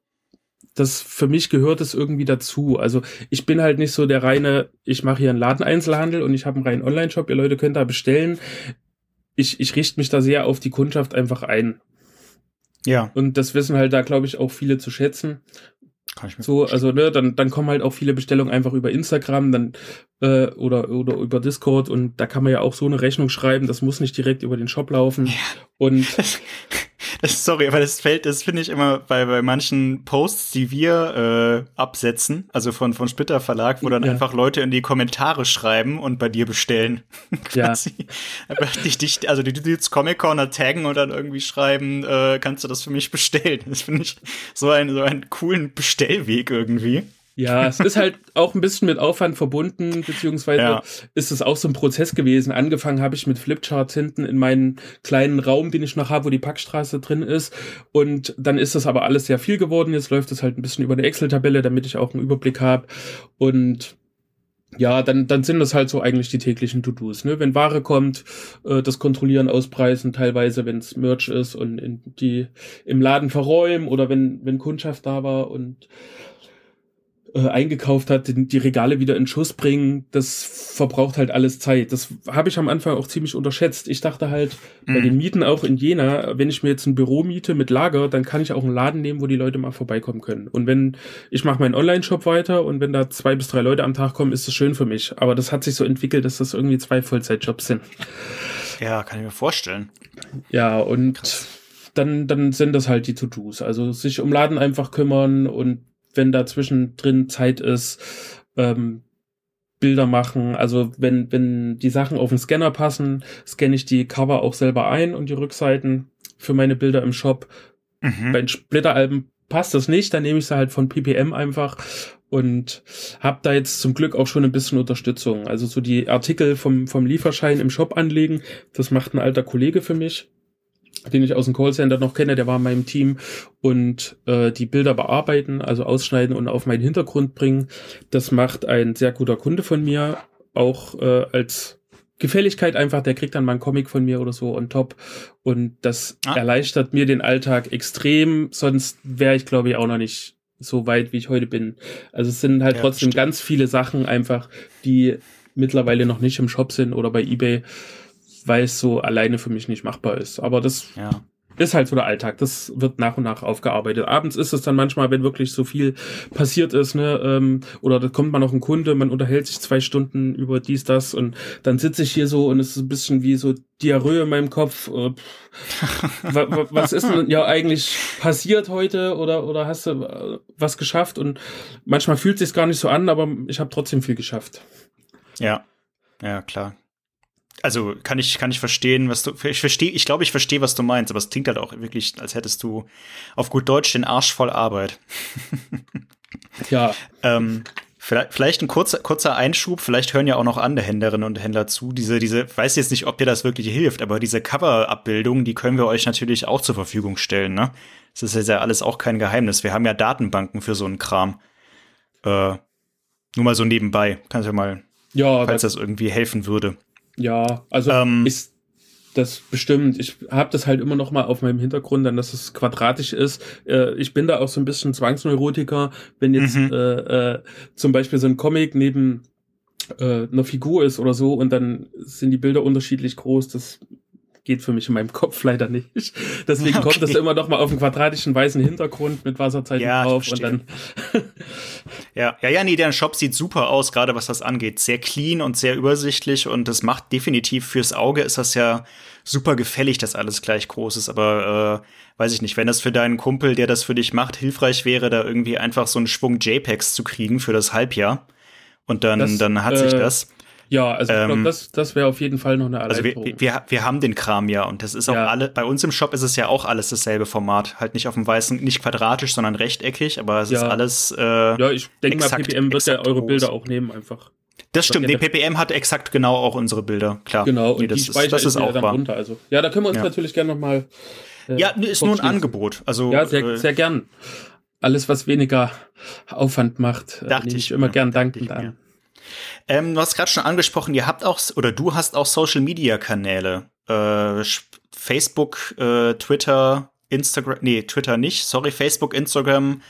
das für mich gehört es irgendwie dazu. Also ich bin halt nicht so der reine, ich mache hier einen Ladeneinzelhandel und ich habe einen reinen Online-Shop, ihr Leute könnt da bestellen. Ich, ich richte mich da sehr auf die Kundschaft einfach ein. Ja. Und das wissen halt da, glaube ich, auch viele zu schätzen. Kann ich mir so, also ne, dann, dann kommen halt auch viele Bestellungen einfach über Instagram, dann äh, oder oder über Discord und da kann man ja auch so eine Rechnung schreiben. Das muss nicht direkt über den Shop laufen. Ja. Und *laughs* *laughs* sorry, aber das fällt, das finde ich immer bei, bei manchen Posts, die wir äh, absetzen, also von, von Splitter Verlag, wo dann ja. einfach Leute in die Kommentare schreiben und bei dir bestellen. *laughs* quasi. Ja. Aber dich, dich, also die, die jetzt Comic Corner taggen und dann irgendwie schreiben, äh, kannst du das für mich bestellen. Das finde ich so, ein, so einen coolen Bestellweg irgendwie. Ja, es ist halt auch ein bisschen mit Aufwand verbunden, beziehungsweise ja. ist es auch so ein Prozess gewesen. Angefangen habe ich mit Flipcharts hinten in meinen kleinen Raum, den ich noch habe, wo die Packstraße drin ist. Und dann ist das aber alles sehr viel geworden. Jetzt läuft es halt ein bisschen über eine Excel-Tabelle, damit ich auch einen Überblick habe. Und ja, dann, dann sind das halt so eigentlich die täglichen To-Dos. Ne? Wenn Ware kommt, äh, das Kontrollieren, Auspreisen, teilweise, wenn es Merch ist und in die im Laden verräumen oder wenn, wenn Kundschaft da war und äh, eingekauft hat, die, Regale wieder in Schuss bringen, das verbraucht halt alles Zeit. Das habe ich am Anfang auch ziemlich unterschätzt. Ich dachte halt, mhm. bei den Mieten auch in Jena, wenn ich mir jetzt ein Büro miete mit Lager, dann kann ich auch einen Laden nehmen, wo die Leute mal vorbeikommen können. Und wenn ich mache meinen Online-Shop weiter und wenn da zwei bis drei Leute am Tag kommen, ist das schön für mich. Aber das hat sich so entwickelt, dass das irgendwie zwei Vollzeitjobs sind. Ja, kann ich mir vorstellen. Ja, und Krass. dann, dann sind das halt die To-Dos. Also sich um Laden einfach kümmern und wenn da zwischendrin Zeit ist, ähm, Bilder machen. Also wenn, wenn die Sachen auf den Scanner passen, scanne ich die Cover auch selber ein und die Rückseiten für meine Bilder im Shop. Mhm. Bei den Splitteralben passt das nicht, dann nehme ich sie halt von PPM einfach und habe da jetzt zum Glück auch schon ein bisschen Unterstützung. Also so die Artikel vom, vom Lieferschein im Shop anlegen, das macht ein alter Kollege für mich den ich aus dem Callcenter noch kenne, der war in meinem Team und äh, die Bilder bearbeiten, also ausschneiden und auf meinen Hintergrund bringen. Das macht ein sehr guter Kunde von mir, auch äh, als Gefälligkeit einfach, der kriegt dann mal einen Comic von mir oder so on top und das ah. erleichtert mir den Alltag extrem, sonst wäre ich glaube ich auch noch nicht so weit, wie ich heute bin. Also es sind halt ja, trotzdem stimmt. ganz viele Sachen einfach, die mittlerweile noch nicht im Shop sind oder bei eBay weil es so alleine für mich nicht machbar ist. Aber das ja. ist halt so der Alltag. Das wird nach und nach aufgearbeitet. Abends ist es dann manchmal, wenn wirklich so viel passiert ist, ne, ähm, oder da kommt mal noch ein Kunde, man unterhält sich zwei Stunden über dies, das und dann sitze ich hier so und es ist ein bisschen wie so Diarrhoe in meinem Kopf. Äh, *laughs* was ist denn ja eigentlich passiert heute oder oder hast du äh, was geschafft? Und manchmal fühlt es sich gar nicht so an, aber ich habe trotzdem viel geschafft. Ja, ja klar also kann ich, kann ich verstehen, was du, ich verstehe, ich glaube, ich verstehe, was du meinst, aber es klingt halt auch wirklich, als hättest du auf gut Deutsch den Arsch voll Arbeit. *laughs* ja. ähm, vielleicht, vielleicht ein kurzer, kurzer Einschub, vielleicht hören ja auch noch andere Händlerinnen und Händler zu. Diese, diese, weiß jetzt nicht, ob dir das wirklich hilft, aber diese Cover-Abbildungen, die können wir euch natürlich auch zur Verfügung stellen, ne? Das ist ja alles auch kein Geheimnis. Wir haben ja Datenbanken für so einen Kram. Äh, nur mal so nebenbei. Kannst du ja mal, ja, falls das, das irgendwie helfen würde. Ja, also ähm, ist das bestimmt. Ich habe das halt immer noch mal auf meinem Hintergrund, dann dass es quadratisch ist. Äh, ich bin da auch so ein bisschen Zwangsneurotiker, wenn jetzt mhm. äh, äh, zum Beispiel so ein Comic neben äh, einer Figur ist oder so und dann sind die Bilder unterschiedlich groß. Das geht für mich in meinem Kopf leider nicht. *laughs* Deswegen okay. kommt das immer noch mal auf einen quadratischen weißen Hintergrund mit Wasserzeichen ja, drauf und dann. *laughs* ja, ja, ja, nee, der Shop sieht super aus, gerade was das angeht. Sehr clean und sehr übersichtlich und das macht definitiv fürs Auge ist das ja super gefällig, dass alles gleich groß ist. Aber äh, weiß ich nicht, wenn das für deinen Kumpel, der das für dich macht, hilfreich wäre, da irgendwie einfach so einen Schwung JPEGs zu kriegen für das Halbjahr und dann, das, dann hat sich äh, das. Ja, also ich glaube, ähm, das, das wäre auf jeden Fall noch eine Erleichterung. Also wir, wir, wir haben den Kram ja und das ist auch ja. alle, bei uns im Shop ist es ja auch alles dasselbe Format. Halt nicht auf dem weißen, nicht quadratisch, sondern rechteckig, aber es ja. ist alles. Äh, ja, ich denke mal, PPM wird ja eure Bilder auch nehmen einfach. Das stimmt, die PPM hat exakt genau auch unsere Bilder, klar. Genau, und nee, das die ist, das ist auch dann runter. Also, ja, da können wir uns ja. natürlich gerne nochmal. Äh, ja, ist nur ein Angebot. Also, ja, sehr, äh, sehr gern. Alles, was weniger Aufwand macht, äh, dachte ich immer gern dankend an. Ähm, du hast gerade schon angesprochen, ihr habt auch, oder du hast auch Social Media Kanäle. Äh, Facebook, äh, Twitter, Instagram, nee, Twitter nicht, sorry, Facebook, Instagram,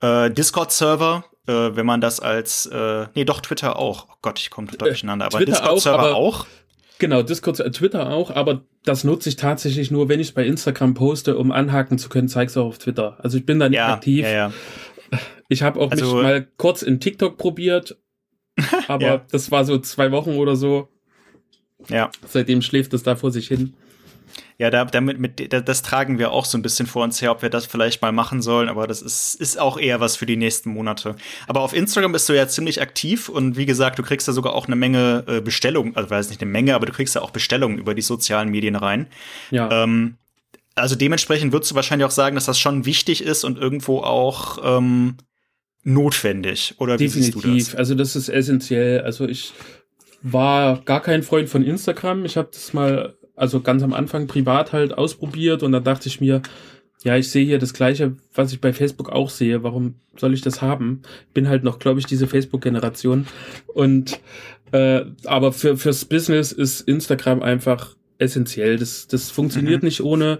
äh, Discord-Server, äh, wenn man das als, äh, nee, doch, Twitter auch. Oh Gott, ich komme total durcheinander, aber Discord-Server auch, auch? Genau, Discord, äh, Twitter auch, aber das nutze ich tatsächlich nur, wenn ich es bei Instagram poste, um anhaken zu können, zeig's auch auf Twitter. Also ich bin da nicht ja, aktiv. Ja, ja. Ich habe auch also, mich mal kurz in TikTok probiert, *laughs* aber ja. das war so zwei Wochen oder so. Ja. Seitdem schläft es da vor sich hin. Ja, da, damit, mit, das tragen wir auch so ein bisschen vor uns her, ob wir das vielleicht mal machen sollen, aber das ist, ist auch eher was für die nächsten Monate. Aber auf Instagram bist du ja ziemlich aktiv und wie gesagt, du kriegst da sogar auch eine Menge äh, Bestellungen, also weiß nicht eine Menge, aber du kriegst ja auch Bestellungen über die sozialen Medien rein. Ja. Ähm, also dementsprechend würdest du wahrscheinlich auch sagen, dass das schon wichtig ist und irgendwo auch ähm, notwendig. Oder wie Definitiv. siehst du das? Also das ist essentiell. Also ich war gar kein Freund von Instagram. Ich habe das mal, also ganz am Anfang privat halt ausprobiert und dann dachte ich mir, ja, ich sehe hier das Gleiche, was ich bei Facebook auch sehe. Warum soll ich das haben? Bin halt noch, glaube ich, diese Facebook-Generation. Und äh, aber für fürs Business ist Instagram einfach essentiell. Das das funktioniert mhm. nicht ohne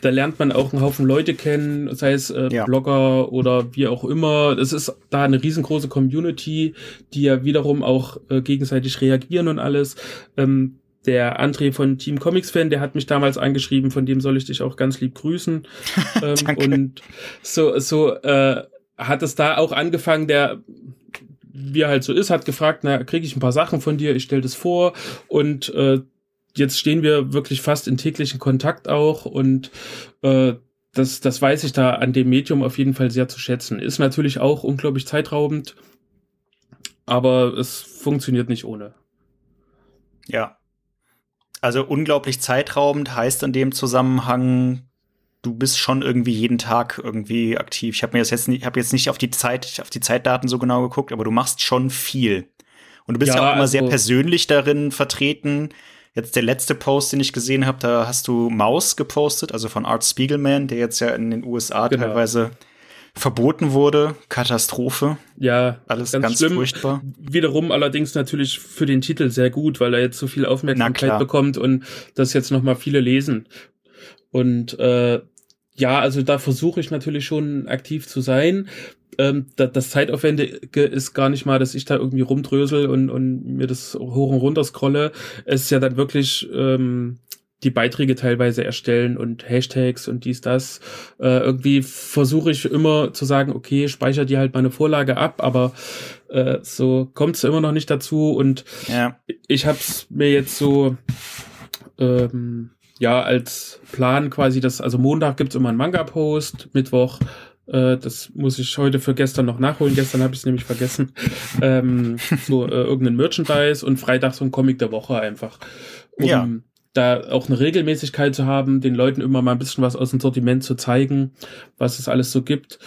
da lernt man auch einen Haufen Leute kennen, sei es äh, ja. Blogger oder wie auch immer. Es ist da eine riesengroße Community, die ja wiederum auch äh, gegenseitig reagieren und alles. Ähm, der André von Team Comics Fan, der hat mich damals angeschrieben, von dem soll ich dich auch ganz lieb grüßen. *laughs* ähm, und so, so äh, hat es da auch angefangen, der wie er halt so ist, hat gefragt, na, kriege ich ein paar Sachen von dir, ich stell das vor und äh, jetzt stehen wir wirklich fast in täglichen Kontakt auch und äh, das, das weiß ich da an dem Medium auf jeden Fall sehr zu schätzen. Ist natürlich auch unglaublich zeitraubend, aber es funktioniert nicht ohne. Ja. Also unglaublich zeitraubend heißt in dem Zusammenhang, du bist schon irgendwie jeden Tag irgendwie aktiv. Ich habe mir das jetzt nicht, habe jetzt nicht auf die Zeit, auf die Zeitdaten so genau geguckt, aber du machst schon viel. Und du bist ja, ja auch immer also sehr persönlich darin vertreten. Jetzt der letzte Post, den ich gesehen habe, da hast du Maus gepostet, also von Art Spiegelman, der jetzt ja in den USA genau. teilweise verboten wurde. Katastrophe. Ja, alles ganz, ganz schlimm. furchtbar. Wiederum allerdings natürlich für den Titel sehr gut, weil er jetzt so viel Aufmerksamkeit bekommt und das jetzt noch mal viele lesen. Und äh, ja, also da versuche ich natürlich schon aktiv zu sein ähm, das, das Zeitaufwendige ist gar nicht mal, dass ich da irgendwie rumdrösel und, und mir das hoch und runter scrolle. Es ist ja dann wirklich ähm, die Beiträge teilweise erstellen und Hashtags und dies, das. Äh, irgendwie versuche ich immer zu sagen, okay, speicher dir halt meine Vorlage ab, aber äh, so kommt es immer noch nicht dazu. Und ja. ich habe es mir jetzt so ähm, ja als Plan quasi, dass also Montag gibt's immer einen Manga-Post, Mittwoch äh, das muss ich heute für gestern noch nachholen. Gestern habe ich es nämlich vergessen. *laughs* Ähm, so äh, irgendein Merchandise und Freitag so ein Comic der Woche einfach. Um ja. da auch eine Regelmäßigkeit zu haben, den Leuten immer mal ein bisschen was aus dem Sortiment zu zeigen, was es alles so gibt.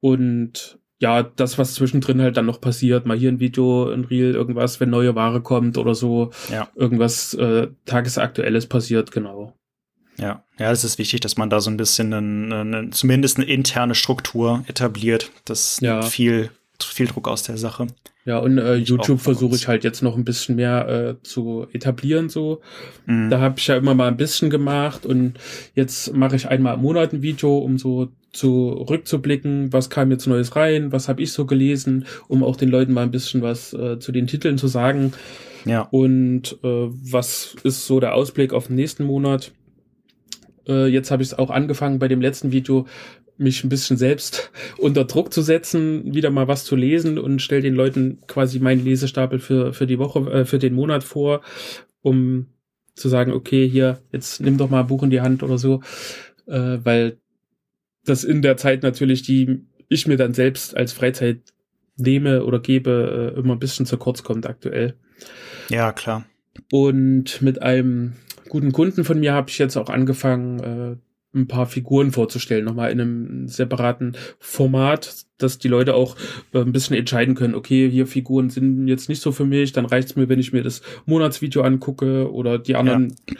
Und ja, das, was zwischendrin halt dann noch passiert, mal hier ein Video, ein Reel, irgendwas, wenn neue Ware kommt oder so, ja. irgendwas äh, tagesaktuelles passiert, genau. Ja, ja, es ist wichtig, dass man da so ein bisschen eine, eine, zumindest eine interne Struktur etabliert. Das ja. viel, viel Druck aus der Sache. Ja, und äh, YouTube versuche ich halt jetzt noch ein bisschen mehr äh, zu etablieren. So, mhm. da habe ich ja immer mal ein bisschen gemacht und jetzt mache ich einmal im Monat ein Video, um so zurückzublicken, was kam jetzt Neues rein, was habe ich so gelesen, um auch den Leuten mal ein bisschen was äh, zu den Titeln zu sagen. Ja. Und äh, was ist so der Ausblick auf den nächsten Monat? Äh, jetzt habe ich es auch angefangen bei dem letzten Video, mich ein bisschen selbst *laughs* unter Druck zu setzen, wieder mal was zu lesen und stelle den Leuten quasi meinen Lesestapel für, für die Woche, äh, für den Monat vor, um zu sagen, okay, hier, jetzt nimm doch mal ein Buch in die Hand oder so, äh, weil das in der Zeit natürlich, die ich mir dann selbst als Freizeit nehme oder gebe, äh, immer ein bisschen zu kurz kommt aktuell. Ja, klar. Und mit einem guten Kunden von mir habe ich jetzt auch angefangen, äh, ein paar Figuren vorzustellen, nochmal in einem separaten Format, dass die Leute auch äh, ein bisschen entscheiden können, okay, hier Figuren sind jetzt nicht so für mich, dann reicht's mir, wenn ich mir das Monatsvideo angucke oder die anderen ja.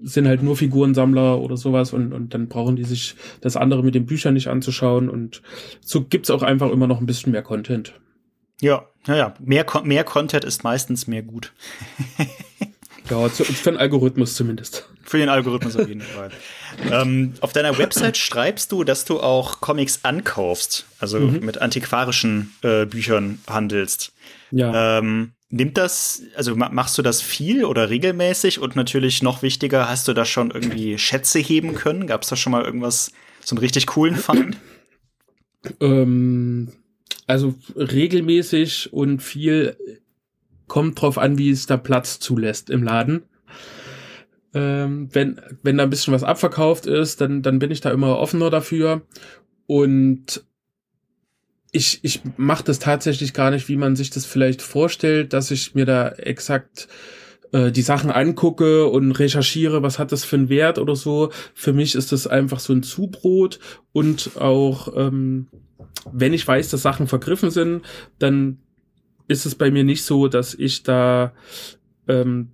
sind halt nur Figurensammler oder sowas und, und dann brauchen die sich das andere mit den Büchern nicht anzuschauen und so gibt's auch einfach immer noch ein bisschen mehr Content. Ja, naja, mehr, mehr Content ist meistens mehr gut. *laughs* Ja, zu, für den Algorithmus zumindest. Für den Algorithmus auf jeden Fall. ähm, auf deiner Website schreibst du, dass du auch Comics ankaufst, also mhm. mit antiquarischen äh, Büchern handelst. Ja. Ähm, nimmt das, also machst du das viel oder regelmäßig? Und natürlich noch wichtiger, hast du da schon irgendwie Schätze heben können? Gab es da schon mal irgendwas, so einen richtig coolen Fund? Ähm, also regelmäßig und viel kommt drauf an, wie es da Platz zulässt im Laden. Ähm, wenn, wenn da ein bisschen was abverkauft ist, dann, dann bin ich da immer offener dafür. Und ich, ich mache das tatsächlich gar nicht, wie man sich das vielleicht vorstellt, dass ich mir da exakt äh, die Sachen angucke und recherchiere, was hat das für einen Wert oder so. Für mich ist das einfach so ein Zubrot und auch ähm, wenn ich weiß, dass Sachen vergriffen sind, dann ist es bei mir nicht so, dass ich da ähm,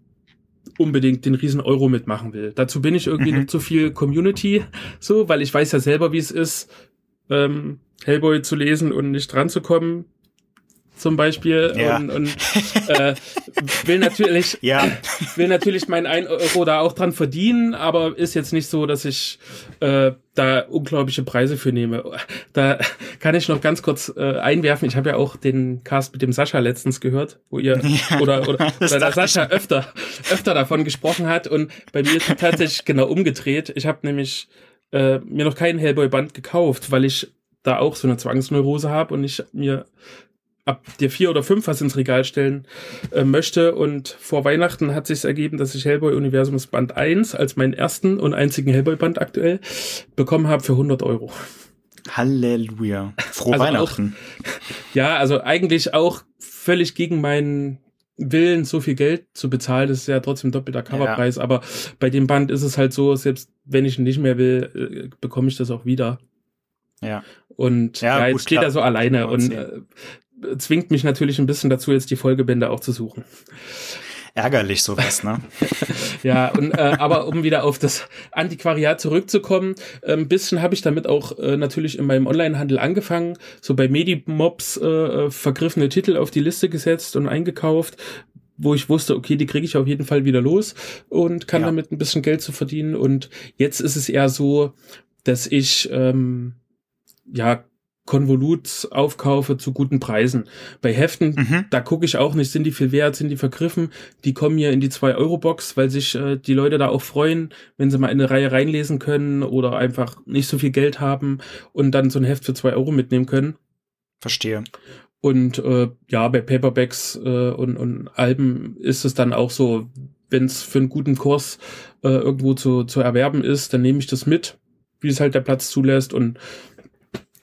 unbedingt den riesen Euro mitmachen will. Dazu bin ich irgendwie mhm. noch zu viel Community, so, weil ich weiß ja selber, wie es ist, ähm, Hellboy zu lesen und nicht dran zu kommen zum Beispiel ja. und, und äh, will natürlich *laughs* ja. will natürlich meinen 1 Euro da auch dran verdienen, aber ist jetzt nicht so, dass ich äh, da unglaubliche Preise für nehme. Da kann ich noch ganz kurz äh, einwerfen. Ich habe ja auch den Cast mit dem Sascha letztens gehört, wo ihr *laughs* ja, oder oder, oder der Sascha öfter öfter davon gesprochen hat und bei mir ist es tatsächlich genau umgedreht. Ich habe nämlich äh, mir noch keinen Hellboy Band gekauft, weil ich da auch so eine Zwangsneurose habe und ich mir ab der vier oder fünf was ins Regal stellen äh, möchte. Und vor Weihnachten hat sich ergeben, dass ich Hellboy Universums Band 1 als meinen ersten und einzigen Hellboy-Band aktuell bekommen habe für 100 Euro. Halleluja. Frohe also Weihnachten. Auch, *laughs* ja, also eigentlich auch völlig gegen meinen Willen, so viel Geld zu bezahlen. Das ist ja trotzdem doppelter Coverpreis. Ja. Aber bei dem Band ist es halt so, selbst wenn ich ihn nicht mehr will, äh, bekomme ich das auch wieder. Ja. Und ja, ja jetzt steht er so alleine und äh, zwingt mich natürlich ein bisschen dazu, jetzt die Folgebände auch zu suchen. Ärgerlich sowas, ne? *laughs* ja, und, äh, aber um wieder auf das Antiquariat zurückzukommen, äh, ein bisschen habe ich damit auch äh, natürlich in meinem Onlinehandel angefangen, so bei Medimobs äh, äh, vergriffene Titel auf die Liste gesetzt und eingekauft, wo ich wusste, okay, die kriege ich auf jeden Fall wieder los und kann ja. damit ein bisschen Geld zu verdienen. Und jetzt ist es eher so, dass ich ähm, ja Konvolut aufkaufe zu guten Preisen. Bei Heften, mhm. da gucke ich auch nicht, sind die viel wert, sind die vergriffen. Die kommen hier in die 2-Euro-Box, weil sich äh, die Leute da auch freuen, wenn sie mal in eine Reihe reinlesen können oder einfach nicht so viel Geld haben und dann so ein Heft für 2 Euro mitnehmen können. Verstehe. Und äh, ja, bei Paperbacks äh, und, und Alben ist es dann auch so, wenn es für einen guten Kurs äh, irgendwo zu, zu erwerben ist, dann nehme ich das mit, wie es halt der Platz zulässt und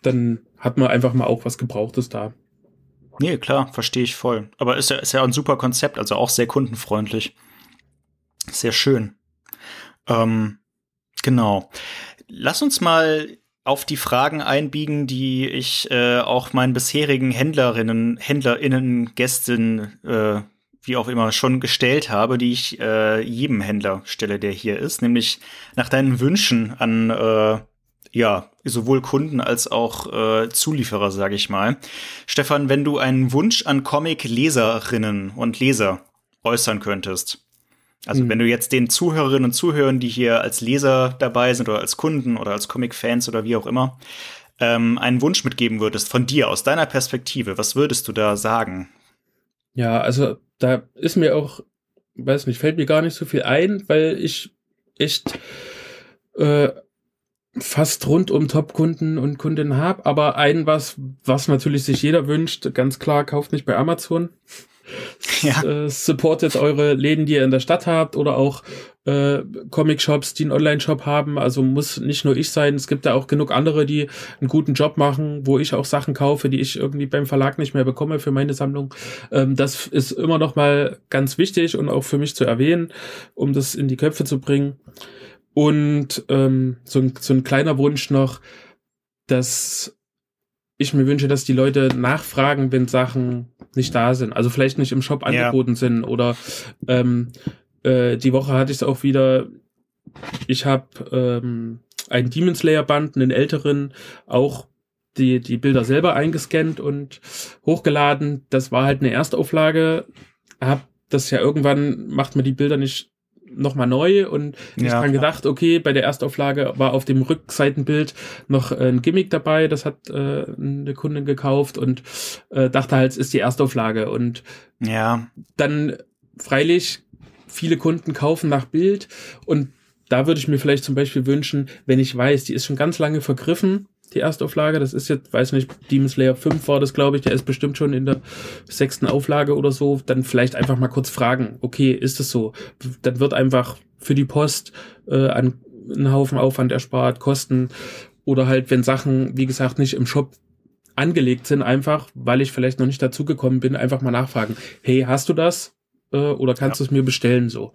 dann hat man einfach mal auch was Gebrauchtes da. Nee, klar, verstehe ich voll. Aber ist ja, ist ja ein super Konzept, also auch sehr kundenfreundlich. Sehr schön. Ähm, genau. Lass uns mal auf die Fragen einbiegen, die ich äh, auch meinen bisherigen Händlerinnen, HändlerInnen, Gästen, äh, wie auch immer, schon gestellt habe, die ich äh, jedem Händler stelle, der hier ist, nämlich nach deinen Wünschen an äh, ja, sowohl Kunden als auch äh, Zulieferer, sage ich mal. Stefan, wenn du einen Wunsch an Comic-Leserinnen und Leser äußern könntest, also mhm. wenn du jetzt den Zuhörerinnen und Zuhörern, die hier als Leser dabei sind oder als Kunden oder als Comic-Fans oder wie auch immer, ähm, einen Wunsch mitgeben würdest von dir aus deiner Perspektive, was würdest du da sagen? Ja, also da ist mir auch, weiß nicht, fällt mir gar nicht so viel ein, weil ich echt äh, fast rund um Top-Kunden und Kundinnen habe, aber ein was, was natürlich sich jeder wünscht, ganz klar, kauft nicht bei Amazon. *laughs* ja. äh, supportet eure Läden, die ihr in der Stadt habt oder auch äh, Comic-Shops, die einen Online-Shop haben. Also muss nicht nur ich sein. Es gibt ja auch genug andere, die einen guten Job machen, wo ich auch Sachen kaufe, die ich irgendwie beim Verlag nicht mehr bekomme für meine Sammlung. Ähm, das ist immer noch mal ganz wichtig und auch für mich zu erwähnen, um das in die Köpfe zu bringen. Und ähm, so, ein, so ein kleiner Wunsch noch, dass ich mir wünsche, dass die Leute nachfragen, wenn Sachen nicht da sind. Also vielleicht nicht im Shop angeboten ja. sind oder ähm, äh, die Woche hatte ich es auch wieder. Ich habe ähm, einen Demon Slayer Band, einen älteren, auch die, die Bilder selber eingescannt und hochgeladen. Das war halt eine Erstauflage. Hab das ja irgendwann macht man die Bilder nicht nochmal neu und ja, ich habe gedacht, okay, bei der Erstauflage war auf dem Rückseitenbild noch ein Gimmick dabei, das hat äh, eine Kundin gekauft und äh, dachte halt, es ist die Erstauflage und ja. dann freilich viele Kunden kaufen nach Bild und da würde ich mir vielleicht zum Beispiel wünschen, wenn ich weiß, die ist schon ganz lange vergriffen, die Erstauflage. Das ist jetzt, weiß nicht, Demon Slayer 5 war das, glaube ich. Der ist bestimmt schon in der sechsten Auflage oder so. Dann vielleicht einfach mal kurz fragen, okay, ist es so? Dann wird einfach für die Post äh, an einen Haufen Aufwand erspart, Kosten. Oder halt, wenn Sachen, wie gesagt, nicht im Shop angelegt sind, einfach, weil ich vielleicht noch nicht dazugekommen bin, einfach mal nachfragen. Hey, hast du das? äh, oder kannst ja. du es mir bestellen so.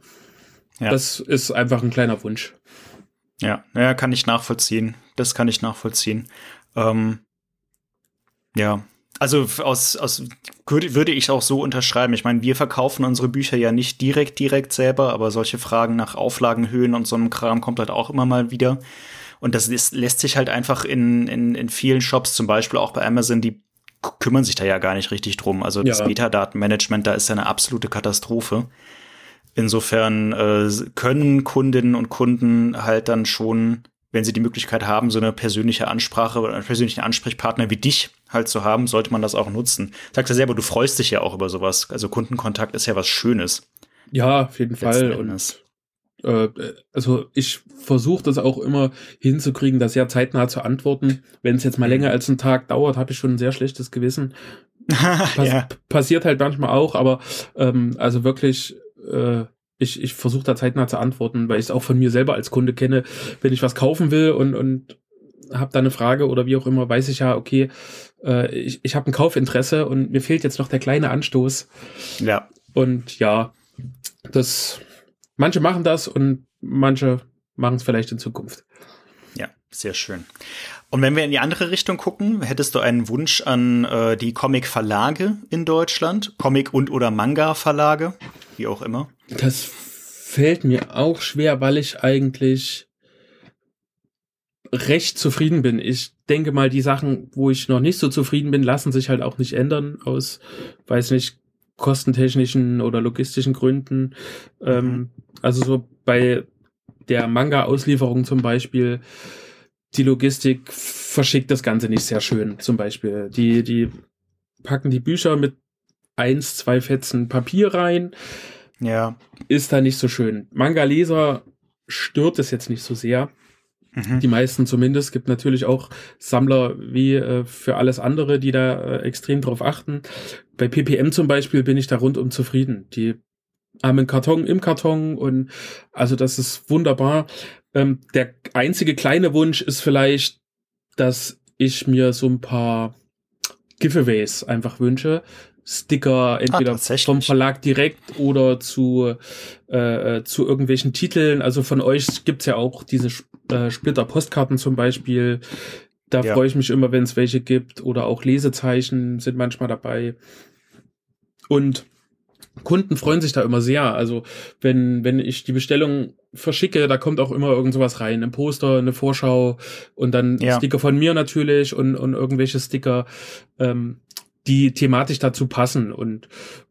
Ja. Das ist einfach ein kleiner Wunsch. Ja, ja, kann ich nachvollziehen. Das kann ich nachvollziehen. Ähm, ja, also aus, aus würde ich auch so unterschreiben. Ich meine, wir verkaufen unsere Bücher ja nicht direkt, direkt selber, aber solche Fragen nach Auflagenhöhen und so einem Kram kommt halt auch immer mal wieder. Und das ist, lässt sich halt einfach in, in, in vielen Shops, zum Beispiel auch bei Amazon, die kümmern sich da ja gar nicht richtig drum. Also das ja. Metadatenmanagement, da ist ja eine absolute Katastrophe. Insofern äh, können Kundinnen und Kunden halt dann schon, wenn sie die Möglichkeit haben, so eine persönliche Ansprache oder einen persönlichen Ansprechpartner wie dich halt zu haben, sollte man das auch nutzen. Sagst ja selber, du freust dich ja auch über sowas. Also Kundenkontakt ist ja was Schönes. Ja, auf jeden Fall. Und äh, also ich versuche das auch immer hinzukriegen, das sehr zeitnah zu antworten. Wenn es jetzt mal länger als einen Tag dauert, habe ich schon ein sehr schlechtes Gewissen. *laughs* Pass ja. Passiert halt manchmal auch, aber ähm, also wirklich, äh, ich, ich versuche da zeitnah zu antworten, weil ich es auch von mir selber als Kunde kenne. Wenn ich was kaufen will und, und habe da eine Frage oder wie auch immer, weiß ich ja, okay, äh, ich, ich habe ein Kaufinteresse und mir fehlt jetzt noch der kleine Anstoß. Ja. Und ja, das manche machen das und manche machen es vielleicht in Zukunft. Sehr schön. Und wenn wir in die andere Richtung gucken, hättest du einen Wunsch an äh, die Comic-Verlage in Deutschland? Comic- und oder Manga-Verlage? Wie auch immer. Das fällt mir auch schwer, weil ich eigentlich recht zufrieden bin. Ich denke mal, die Sachen, wo ich noch nicht so zufrieden bin, lassen sich halt auch nicht ändern aus, weiß nicht, kostentechnischen oder logistischen Gründen. Ähm, mhm. also so bei der Manga-Auslieferung zum Beispiel, die Logistik verschickt das Ganze nicht sehr schön. Zum Beispiel, die, die packen die Bücher mit eins, zwei Fetzen Papier rein. Ja. Ist da nicht so schön. Manga-Leser stört es jetzt nicht so sehr. Mhm. Die meisten zumindest. Gibt natürlich auch Sammler wie äh, für alles andere, die da äh, extrem drauf achten. Bei PPM zum Beispiel bin ich da rundum zufrieden. Die haben einen Karton im Karton und also das ist wunderbar. Ähm, der einzige kleine Wunsch ist vielleicht, dass ich mir so ein paar Giveaways einfach wünsche. Sticker entweder ah, vom Verlag direkt oder zu, äh, äh, zu irgendwelchen Titeln. Also von euch gibt's ja auch diese äh, Splitter-Postkarten zum Beispiel. Da ja. freue ich mich immer, wenn es welche gibt. Oder auch Lesezeichen sind manchmal dabei. Und Kunden freuen sich da immer sehr. Also wenn, wenn ich die Bestellung verschicke, da kommt auch immer irgend sowas rein. Ein Poster, eine Vorschau und dann ja. Sticker von mir natürlich und, und irgendwelche Sticker. Ähm, die thematisch dazu passen. Und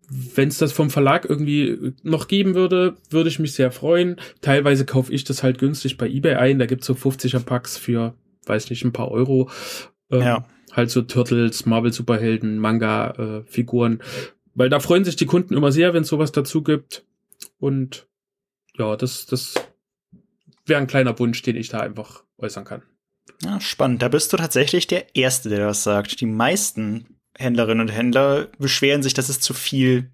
wenn es das vom Verlag irgendwie noch geben würde, würde ich mich sehr freuen. Teilweise kaufe ich das halt günstig bei eBay ein. Da gibt's so 50er Packs für, weiß nicht, ein paar Euro. Ähm, ja. Halt so Turtles, Marvel-Superhelden, Manga-Figuren. Äh, Weil da freuen sich die Kunden immer sehr, wenn es sowas dazu gibt. Und ja, das, das wäre ein kleiner Wunsch, den ich da einfach äußern kann. Ja, spannend. Da bist du tatsächlich der Erste, der das sagt. Die meisten Händlerinnen und Händler beschweren sich, dass es zu viel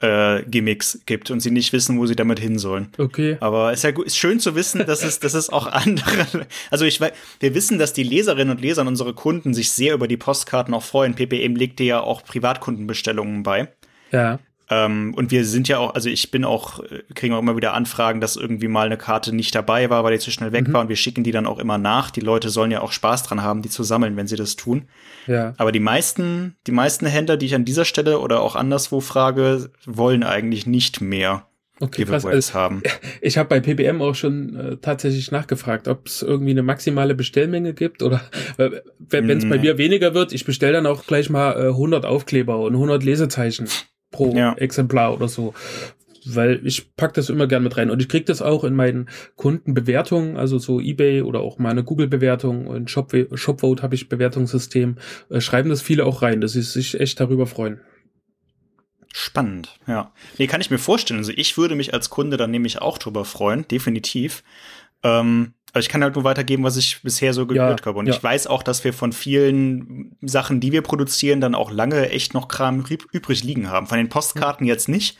äh, Gimmicks gibt und sie nicht wissen, wo sie damit hin sollen. Okay. Aber es ist ja gut, ist schön zu wissen, dass es, dass es auch *laughs* andere. Also ich weiß, wir wissen, dass die Leserinnen und Leser, unsere Kunden, sich sehr über die Postkarten auch freuen. PPM legt dir ja auch Privatkundenbestellungen bei. Ja. Ähm, und wir sind ja auch, also ich bin auch, äh, kriegen auch immer wieder Anfragen, dass irgendwie mal eine Karte nicht dabei war, weil die zu schnell weg mhm. war und wir schicken die dann auch immer nach. Die Leute sollen ja auch Spaß dran haben, die zu sammeln, wenn sie das tun. Ja. Aber die meisten, die meisten Händler, die ich an dieser Stelle oder auch anderswo frage, wollen eigentlich nicht mehr. Okay, krass. Also, haben. *laughs* Ich habe bei PBM auch schon äh, tatsächlich nachgefragt, ob es irgendwie eine maximale Bestellmenge gibt oder äh, wenn es nee. bei mir weniger wird, ich bestelle dann auch gleich mal äh, 100 Aufkleber und 100 Lesezeichen pro ja. Exemplar oder so. Weil ich pack das immer gern mit rein. Und ich krieg das auch in meinen Kundenbewertungen, also so Ebay oder auch meine Google-Bewertung und Shop Shopvote habe ich Bewertungssystem, äh, schreiben das viele auch rein, dass sie sich echt darüber freuen. Spannend, ja. Nee, kann ich mir vorstellen. Also ich würde mich als Kunde dann nämlich auch drüber freuen, definitiv. Ähm, also ich kann halt nur weitergeben, was ich bisher so gehört ja, habe. Und ja. ich weiß auch, dass wir von vielen Sachen, die wir produzieren, dann auch lange echt noch Kram übrig liegen haben. Von den Postkarten jetzt nicht.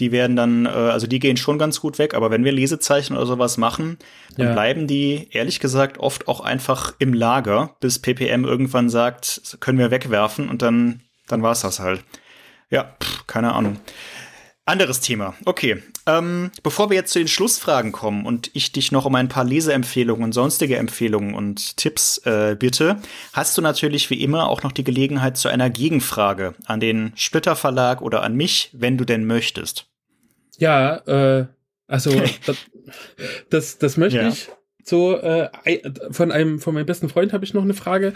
Die werden dann, äh, also die gehen schon ganz gut weg, aber wenn wir Lesezeichen oder sowas machen, dann ja. bleiben die, ehrlich gesagt, oft auch einfach im Lager, bis PPM irgendwann sagt, können wir wegwerfen und dann, dann war's das halt. Ja, pff, keine Ahnung. Anderes Thema. Okay. Ähm, bevor wir jetzt zu den Schlussfragen kommen und ich dich noch um ein paar Leseempfehlungen und sonstige Empfehlungen und Tipps äh, bitte, hast du natürlich wie immer auch noch die Gelegenheit zu einer Gegenfrage an den Splitter Verlag oder an mich, wenn du denn möchtest. Ja, äh, also *laughs* das, das, das möchte ja. ich. So, äh, von einem, von meinem besten Freund habe ich noch eine Frage,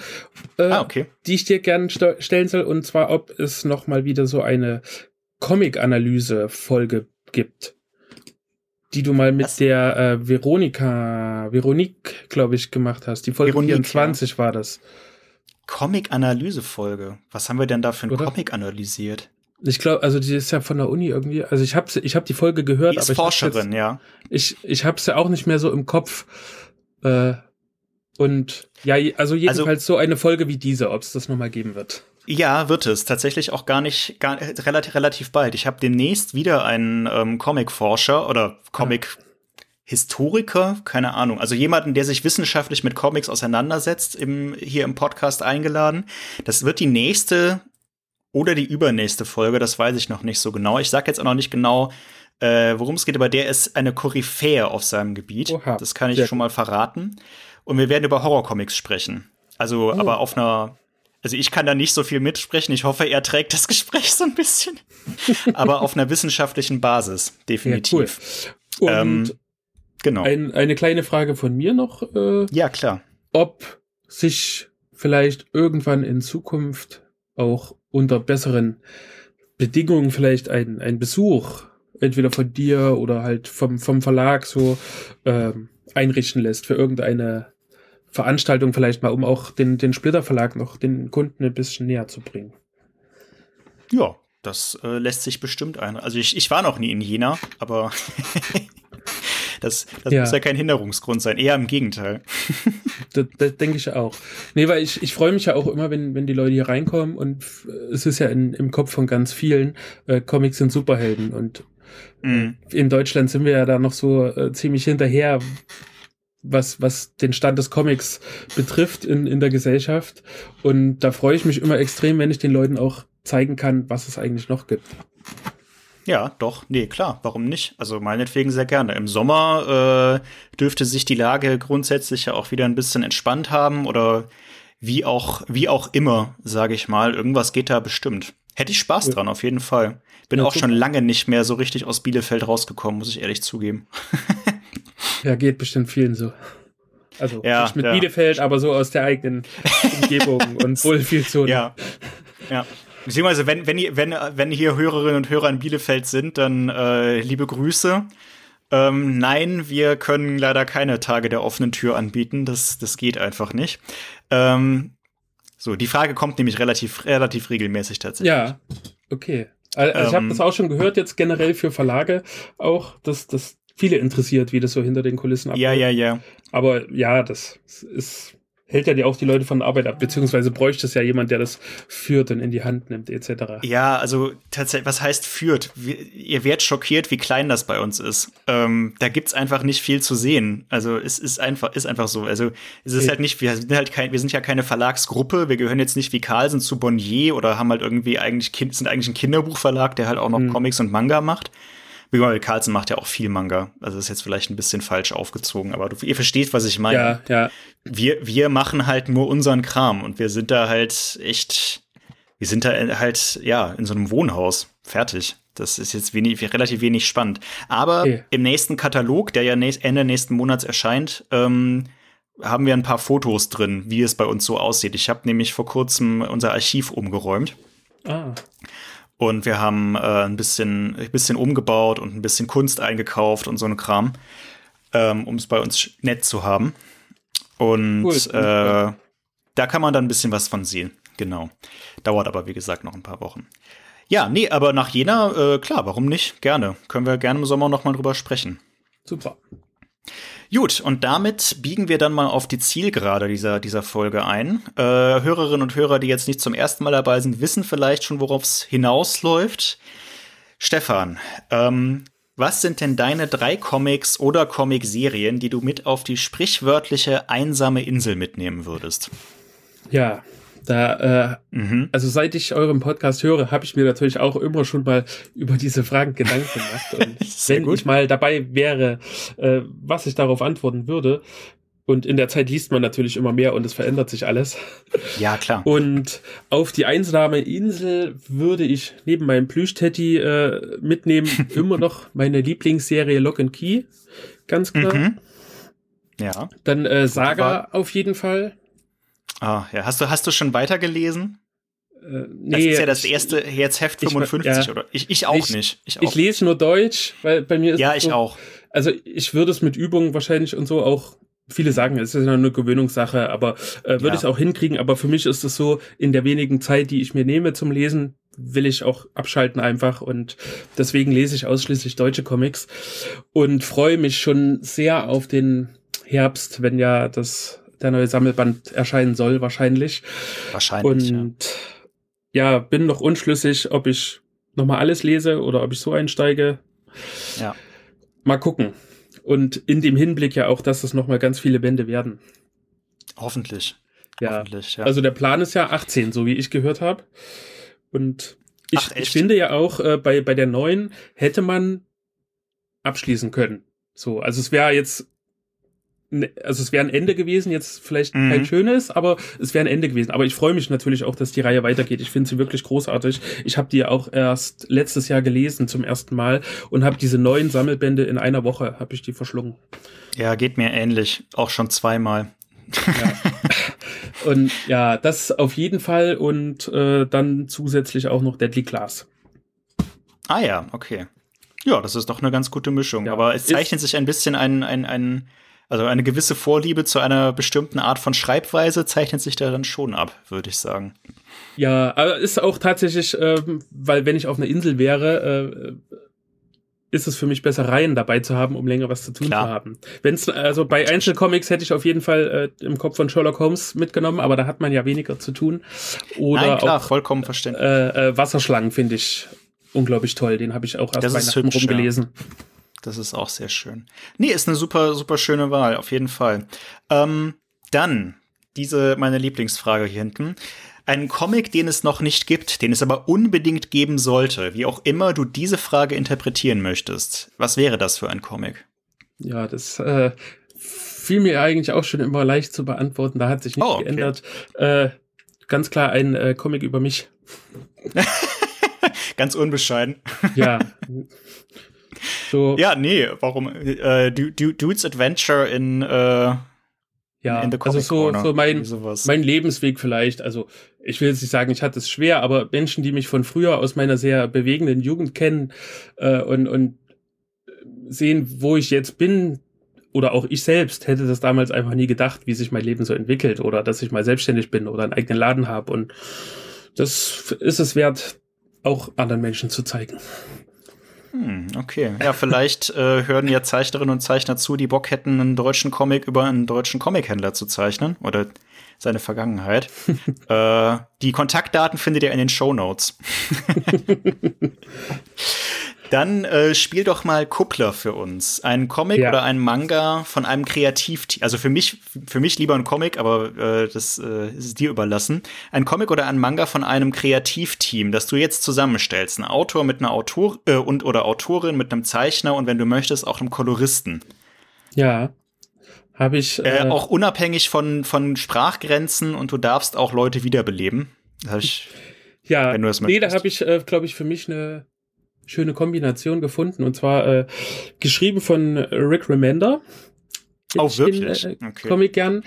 äh, ah, okay. die ich dir gerne st stellen soll, und zwar, ob es noch mal wieder so eine Comic-Analyse-Folge gibt, die du mal mit Was? der äh, Veronika, Veronique, glaube ich, gemacht hast. Die Folge Veronique, 24 ja. war das. Comic-Analyse-Folge. Was haben wir denn da für ein Comic analysiert? Ich glaube, also die ist ja von der Uni irgendwie. Also ich habe ich hab die Folge gehört, die ist aber ich Forscherin, jetzt, ja. Ich ich habe ja auch nicht mehr so im Kopf. Äh, und ja, also jedenfalls also, so eine Folge wie diese, ob es das nochmal geben wird. Ja, wird es. Tatsächlich auch gar nicht, gar, relativ, relativ bald. Ich habe demnächst wieder einen ähm, Comic-Forscher oder Comic- Historiker, keine Ahnung, also jemanden, der sich wissenschaftlich mit Comics auseinandersetzt, im, hier im Podcast eingeladen. Das wird die nächste oder die übernächste Folge, das weiß ich noch nicht so genau. Ich sage jetzt auch noch nicht genau, äh, worum es geht, aber der ist eine Koryphäe auf seinem Gebiet. Oha, das kann ich schon mal verraten. Und wir werden über Horrorcomics sprechen. Also, oh. aber auf einer also ich kann da nicht so viel mitsprechen. Ich hoffe, er trägt das *laughs* Gespräch so ein bisschen. Aber auf einer wissenschaftlichen Basis, definitiv. Ja, cool. Und ähm, genau. Ein, eine kleine Frage von mir noch. Äh, ja, klar. Ob sich vielleicht irgendwann in Zukunft auch unter besseren Bedingungen vielleicht ein, ein Besuch, entweder von dir oder halt vom, vom Verlag so ähm, einrichten lässt für irgendeine Veranstaltung vielleicht mal, um auch den, den Splitter Verlag noch den Kunden ein bisschen näher zu bringen. Ja, das äh, lässt sich bestimmt ein. Also ich, ich war noch nie in Jena, aber *laughs* das, das ja. muss ja kein Hinderungsgrund sein, eher im Gegenteil. *laughs* das, das denke ich auch. Nee, weil ich, ich freue mich ja auch immer, wenn, wenn die Leute hier reinkommen und es ist ja in, im Kopf von ganz vielen, äh, Comics sind Superhelden und mm. in Deutschland sind wir ja da noch so äh, ziemlich hinterher, was, was den Stand des Comics betrifft in, in der Gesellschaft. Und da freue ich mich immer extrem, wenn ich den Leuten auch zeigen kann, was es eigentlich noch gibt. Ja, doch, nee, klar, warum nicht? Also meinetwegen sehr gerne. Im Sommer äh, dürfte sich die Lage grundsätzlich ja auch wieder ein bisschen entspannt haben oder wie auch, wie auch immer, sage ich mal. Irgendwas geht da bestimmt. Hätte ich Spaß ja. dran, auf jeden Fall. Bin ja, auch schon lange nicht mehr so richtig aus Bielefeld rausgekommen, muss ich ehrlich zugeben. *laughs* Ja, geht bestimmt vielen so. Also ja, nicht mit ja. Bielefeld, aber so aus der eigenen Umgebung und *laughs* Wohlfühlzone. Ja. Ja. Beziehungsweise, wenn, wenn, wenn, wenn hier Hörerinnen und Hörer in Bielefeld sind, dann äh, liebe Grüße. Ähm, nein, wir können leider keine Tage der offenen Tür anbieten. Das, das geht einfach nicht. Ähm, so, die Frage kommt nämlich relativ, relativ regelmäßig tatsächlich. Ja, okay. Also ich habe ähm, das auch schon gehört, jetzt generell für Verlage auch, dass, dass viele interessiert, wie das so hinter den Kulissen abläuft. Ja, ja, ja. Aber ja, das ist hält ja dir auch die Leute von der Arbeit ab, beziehungsweise bräuchte es ja jemand, der das führt und in die Hand nimmt, etc. Ja, also tatsächlich, was heißt führt? Wir, ihr werdet schockiert, wie klein das bei uns ist. Ähm, da gibt's einfach nicht viel zu sehen. Also es ist einfach, ist einfach so. Also es ist okay. halt nicht, wir sind halt kein, wir sind ja keine Verlagsgruppe, wir gehören jetzt nicht wie Carlsen zu Bonnier oder haben halt irgendwie eigentlich kind, sind eigentlich ein Kinderbuchverlag, der halt auch noch hm. Comics und Manga macht. Weil Carlsen macht ja auch viel Manga. Also ist jetzt vielleicht ein bisschen falsch aufgezogen, aber du, ihr versteht, was ich meine. Ja, ja. Wir, wir machen halt nur unseren Kram und wir sind da halt echt, wir sind da halt, ja, in so einem Wohnhaus. Fertig. Das ist jetzt wenig, relativ wenig spannend. Aber okay. im nächsten Katalog, der ja nächst, Ende nächsten Monats erscheint, ähm, haben wir ein paar Fotos drin, wie es bei uns so aussieht. Ich habe nämlich vor kurzem unser Archiv umgeräumt. Ah. Und wir haben äh, ein, bisschen, ein bisschen umgebaut und ein bisschen Kunst eingekauft und so ein Kram, ähm, um es bei uns nett zu haben. Und cool, äh, da kann man dann ein bisschen was von sehen. Genau. Dauert aber, wie gesagt, noch ein paar Wochen. Ja, nee, aber nach Jena, äh, klar, warum nicht? Gerne. Können wir gerne im Sommer noch mal drüber sprechen. Super. Gut, und damit biegen wir dann mal auf die Zielgerade dieser, dieser Folge ein. Äh, Hörerinnen und Hörer, die jetzt nicht zum ersten Mal dabei sind, wissen vielleicht schon, worauf es hinausläuft. Stefan, ähm, was sind denn deine drei Comics oder Comicserien, die du mit auf die sprichwörtliche einsame Insel mitnehmen würdest? Ja, da, äh, mhm. also seit ich euren Podcast höre, habe ich mir natürlich auch immer schon mal über diese Fragen Gedanken gemacht. Und *laughs* wenn gut. ich mal dabei wäre, äh, was ich darauf antworten würde. Und in der Zeit liest man natürlich immer mehr und es verändert sich alles. Ja, klar. Und auf die einsame Insel würde ich neben meinem Plüschteddy äh, mitnehmen *laughs* immer noch meine Lieblingsserie Lock and Key. Ganz klar. Mhm. Ja. Dann äh, Saga auf jeden Fall. Ah, ja. Hast du, hast du schon weitergelesen? Äh, nee, das ist ja das erste jetzt Heft 55, ich, ja. oder? Ich, ich auch ich, nicht. Ich, auch. ich lese nur Deutsch, weil bei mir ist Ja, ich so, auch. Also ich würde es mit Übungen wahrscheinlich und so auch Viele sagen, es ist ja eine Gewöhnungssache, aber äh, würde ja. ich es auch hinkriegen. Aber für mich ist es so, in der wenigen Zeit, die ich mir nehme zum Lesen, will ich auch abschalten einfach und deswegen lese ich ausschließlich deutsche Comics und freue mich schon sehr auf den Herbst, wenn ja das der neue Sammelband erscheinen soll, wahrscheinlich. Wahrscheinlich. Und ja, ja bin noch unschlüssig, ob ich nochmal alles lese oder ob ich so einsteige. Ja. Mal gucken. Und in dem Hinblick ja auch, dass es nochmal ganz viele Bände werden. Hoffentlich. Ja. Hoffentlich, ja. Also der Plan ist ja 18, so wie ich gehört habe. Und ich, Ach, ich finde ja auch, äh, bei, bei der neuen hätte man abschließen können. So, also es wäre jetzt also es wäre ein Ende gewesen, jetzt vielleicht mhm. kein schönes, aber es wäre ein Ende gewesen. Aber ich freue mich natürlich auch, dass die Reihe weitergeht. Ich finde sie wirklich großartig. Ich habe die auch erst letztes Jahr gelesen zum ersten Mal und habe diese neuen Sammelbände in einer Woche habe ich die verschlungen. Ja, geht mir ähnlich, auch schon zweimal. Ja. *laughs* und ja, das auf jeden Fall und äh, dann zusätzlich auch noch Deadly Class. Ah ja, okay. Ja, das ist doch eine ganz gute Mischung. Ja, aber es zeichnet sich ein bisschen ein, ein, ein also eine gewisse Vorliebe zu einer bestimmten Art von Schreibweise zeichnet sich da dann schon ab, würde ich sagen. Ja, aber ist auch tatsächlich, ähm, weil wenn ich auf einer Insel wäre, äh, ist es für mich besser, Reihen dabei zu haben, um länger was zu tun klar. zu haben. Wenn's, also bei Einzelcomics hätte ich auf jeden Fall äh, im Kopf von Sherlock Holmes mitgenommen, aber da hat man ja weniger zu tun. Oder Nein, klar, auch, vollkommen verständlich. Äh, äh, Wasserschlangen finde ich unglaublich toll. Den habe ich auch erst das Weihnachten rumgelesen. Ja. Das ist auch sehr schön. Nee, ist eine super, super schöne Wahl, auf jeden Fall. Ähm, dann diese meine Lieblingsfrage hier hinten. Ein Comic, den es noch nicht gibt, den es aber unbedingt geben sollte, wie auch immer du diese Frage interpretieren möchtest. Was wäre das für ein Comic? Ja, das äh, fiel mir eigentlich auch schon immer leicht zu beantworten. Da hat sich nichts oh, okay. geändert. Äh, ganz klar ein äh, Comic über mich. *laughs* ganz unbescheiden. Ja. *laughs* So. Ja, nee, warum? Äh, Dude's Adventure in äh, ja, in the also so, so mein, mein Lebensweg vielleicht. Also ich will jetzt nicht sagen, ich hatte es schwer, aber Menschen, die mich von früher aus meiner sehr bewegenden Jugend kennen äh, und, und sehen, wo ich jetzt bin, oder auch ich selbst hätte das damals einfach nie gedacht, wie sich mein Leben so entwickelt oder dass ich mal selbstständig bin oder einen eigenen Laden habe. Und das ist es wert, auch anderen Menschen zu zeigen. Hm, okay. Ja, vielleicht äh, hören ja Zeichnerinnen und Zeichner zu, die Bock hätten, einen deutschen Comic über einen deutschen Comichändler zu zeichnen oder seine Vergangenheit. *laughs* äh, die Kontaktdaten findet ihr in den Show Notes. *laughs* Dann äh, spiel doch mal Kuppler für uns. Ein Comic ja. oder ein Manga von einem Kreativteam. Also für mich, für mich lieber ein Comic, aber äh, das äh, ist dir überlassen. Ein Comic oder ein Manga von einem Kreativteam, das du jetzt zusammenstellst. Ein Autor mit einer Autor äh, und oder Autorin mit einem Zeichner und wenn du möchtest auch einem Koloristen. Ja. Habe ich. Äh, äh, auch unabhängig von, von Sprachgrenzen und du darfst auch Leute wiederbeleben. Das hab ich, ja, wenn du das nee, da habe ich, äh, glaube ich, für mich eine schöne Kombination gefunden. Und zwar äh, geschrieben von Rick Remender. Oh, wirklich? Den, äh, okay. Comic gern.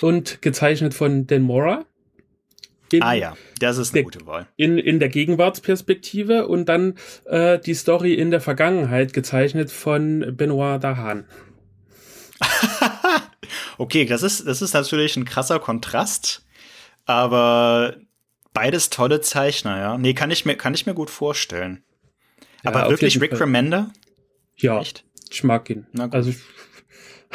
Und gezeichnet von Dan Mora. In, ah ja, das ist eine der, gute Wahl. In, in der Gegenwartsperspektive und dann äh, die Story in der Vergangenheit gezeichnet von Benoit Dahan. *laughs* okay, das ist, das ist natürlich ein krasser Kontrast, aber beides tolle Zeichner, ja. Nee, kann ich mir, kann ich mir gut vorstellen. Aber wirklich Rick Remender? Ja, Echt? ich mag ihn. Also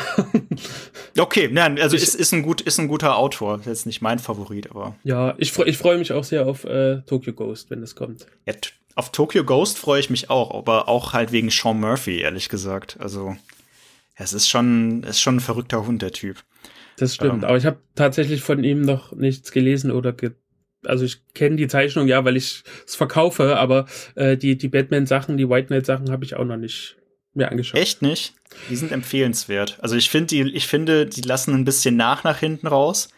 *laughs* okay, nein, also ich, ist, ist, ein gut, ist ein guter Autor. Das ist jetzt nicht mein Favorit, aber. Ja, ich, ich freue mich auch sehr auf äh, Tokyo Ghost, wenn es kommt. Ja, auf Tokyo Ghost freue ich mich auch, aber auch halt wegen Sean Murphy, ehrlich gesagt. Also, es ist schon, ist schon ein verrückter Hund, der Typ. Das stimmt, ähm, aber ich habe tatsächlich von ihm noch nichts gelesen oder ge also ich kenne die Zeichnung ja, weil ich es verkaufe, aber äh, die, die Batman-Sachen, die White Knight-Sachen habe ich auch noch nicht mehr angeschaut. Echt nicht? Die sind empfehlenswert. Also ich finde, die, ich finde, die lassen ein bisschen nach nach hinten raus.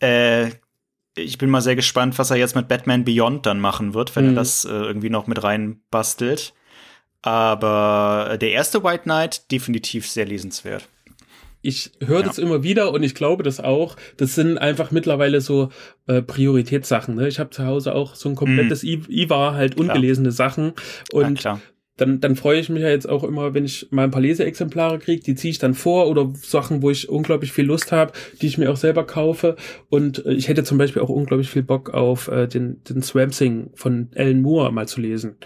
Äh, ich bin mal sehr gespannt, was er jetzt mit Batman Beyond dann machen wird, wenn mhm. er das äh, irgendwie noch mit rein bastelt. Aber der erste White Knight definitiv sehr lesenswert ich höre ja. das immer wieder und ich glaube das auch. Das sind einfach mittlerweile so äh, Prioritätssachen. Ne? Ich habe zu Hause auch so ein komplettes mm. IWA, halt ungelesene klar. Sachen. Und ja, dann, dann freue ich mich ja jetzt auch immer, wenn ich mal ein paar Leseexemplare kriege, die ziehe ich dann vor oder Sachen, wo ich unglaublich viel Lust habe, die ich mir auch selber kaufe. Und äh, ich hätte zum Beispiel auch unglaublich viel Bock auf äh, den, den Swam Thing von Alan Moore mal zu lesen.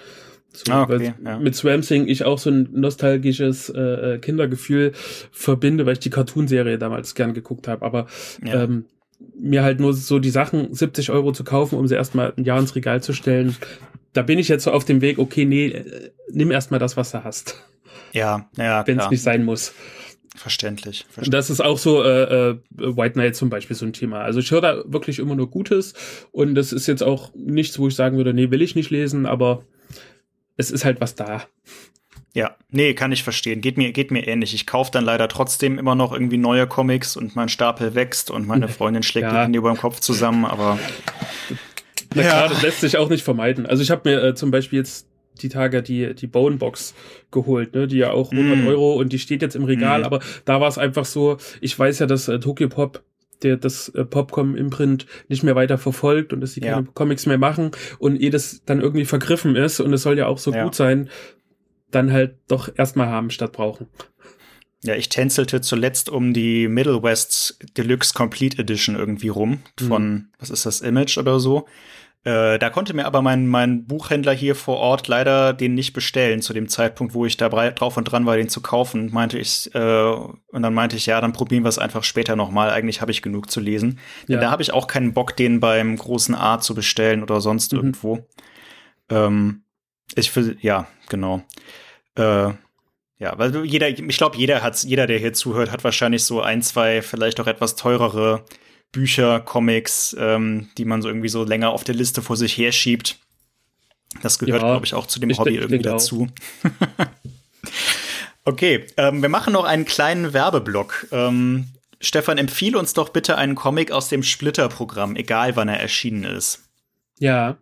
So, ah, okay, ja. Mit Swam Thing ich auch so ein nostalgisches äh, äh, Kindergefühl verbinde, weil ich die Cartoonserie damals gern geguckt habe. Aber ja. ähm, mir halt nur so die Sachen 70 Euro zu kaufen, um sie erstmal ein Jahr ins Regal zu stellen, da bin ich jetzt so auf dem Weg, okay, nee, äh, nimm erstmal das, was du hast. Ja, ja. Wenn es nicht sein muss. Verständlich. verständlich. Das ist auch so äh, äh, White Knight zum Beispiel so ein Thema. Also ich höre da wirklich immer nur Gutes und das ist jetzt auch nichts, wo ich sagen würde, nee, will ich nicht lesen, aber es ist halt was da. Ja, nee, kann ich verstehen. Geht mir, geht mir ähnlich. Ich kaufe dann leider trotzdem immer noch irgendwie neue Comics und mein Stapel wächst und meine *laughs* Freundin schlägt ja. die Hände über dem Kopf zusammen, aber. Na ja. klar, das lässt sich auch nicht vermeiden. Also ich habe mir äh, zum Beispiel jetzt die Tage die, die Bonebox geholt, ne, die ja auch 100 mm. Euro und die steht jetzt im Regal, mm. aber da war es einfach so, ich weiß ja, dass äh, Tokyo Pop der das äh, Popcom Imprint nicht mehr weiter verfolgt und dass sie ja. keine Comics mehr machen und eh das dann irgendwie vergriffen ist und es soll ja auch so ja. gut sein, dann halt doch erstmal haben statt brauchen. Ja, ich tänzelte zuletzt um die Middle West Deluxe Complete Edition irgendwie rum von, mhm. was ist das, Image oder so. Äh, da konnte mir aber mein, mein Buchhändler hier vor Ort leider den nicht bestellen zu dem Zeitpunkt, wo ich da drauf und dran war, den zu kaufen. Meinte ich, äh, und dann meinte ich, ja, dann probieren wir es einfach später nochmal. Eigentlich habe ich genug zu lesen. Ja. Da habe ich auch keinen Bock, den beim großen A zu bestellen oder sonst mhm. irgendwo. Ähm, ich will, ja, genau. Äh, ja, weil jeder, ich glaube, jeder hat, jeder, der hier zuhört, hat wahrscheinlich so ein, zwei, vielleicht auch etwas teurere Bücher, Comics, ähm, die man so irgendwie so länger auf der Liste vor sich herschiebt. Das gehört, ja, glaube ich, auch zu dem Hobby irgendwie dazu. *laughs* okay, ähm, wir machen noch einen kleinen Werbeblock. Ähm, Stefan, empfiehl uns doch bitte einen Comic aus dem Splitter-Programm, egal wann er erschienen ist. Ja,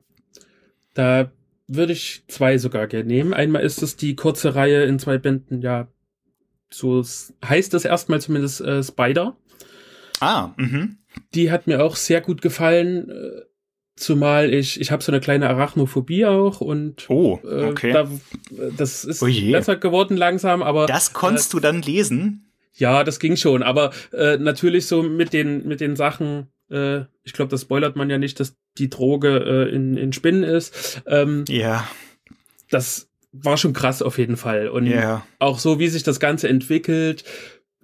da würde ich zwei sogar gerne nehmen. Einmal ist es die kurze Reihe in zwei Bänden, ja, so heißt es erstmal zumindest äh, Spider. Ah, mhm. Die hat mir auch sehr gut gefallen. Äh, zumal ich, ich habe so eine kleine Arachnophobie auch und oh, äh, okay. Äh, da, das ist oh besser geworden langsam, aber. Das konntest äh, du dann lesen? Ja, das ging schon, aber äh, natürlich so mit den, mit den Sachen, äh, ich glaube, das spoilert man ja nicht, dass die Droge äh, in, in Spinnen ist. Ähm, ja. Das war schon krass auf jeden Fall. Und yeah. auch so, wie sich das Ganze entwickelt,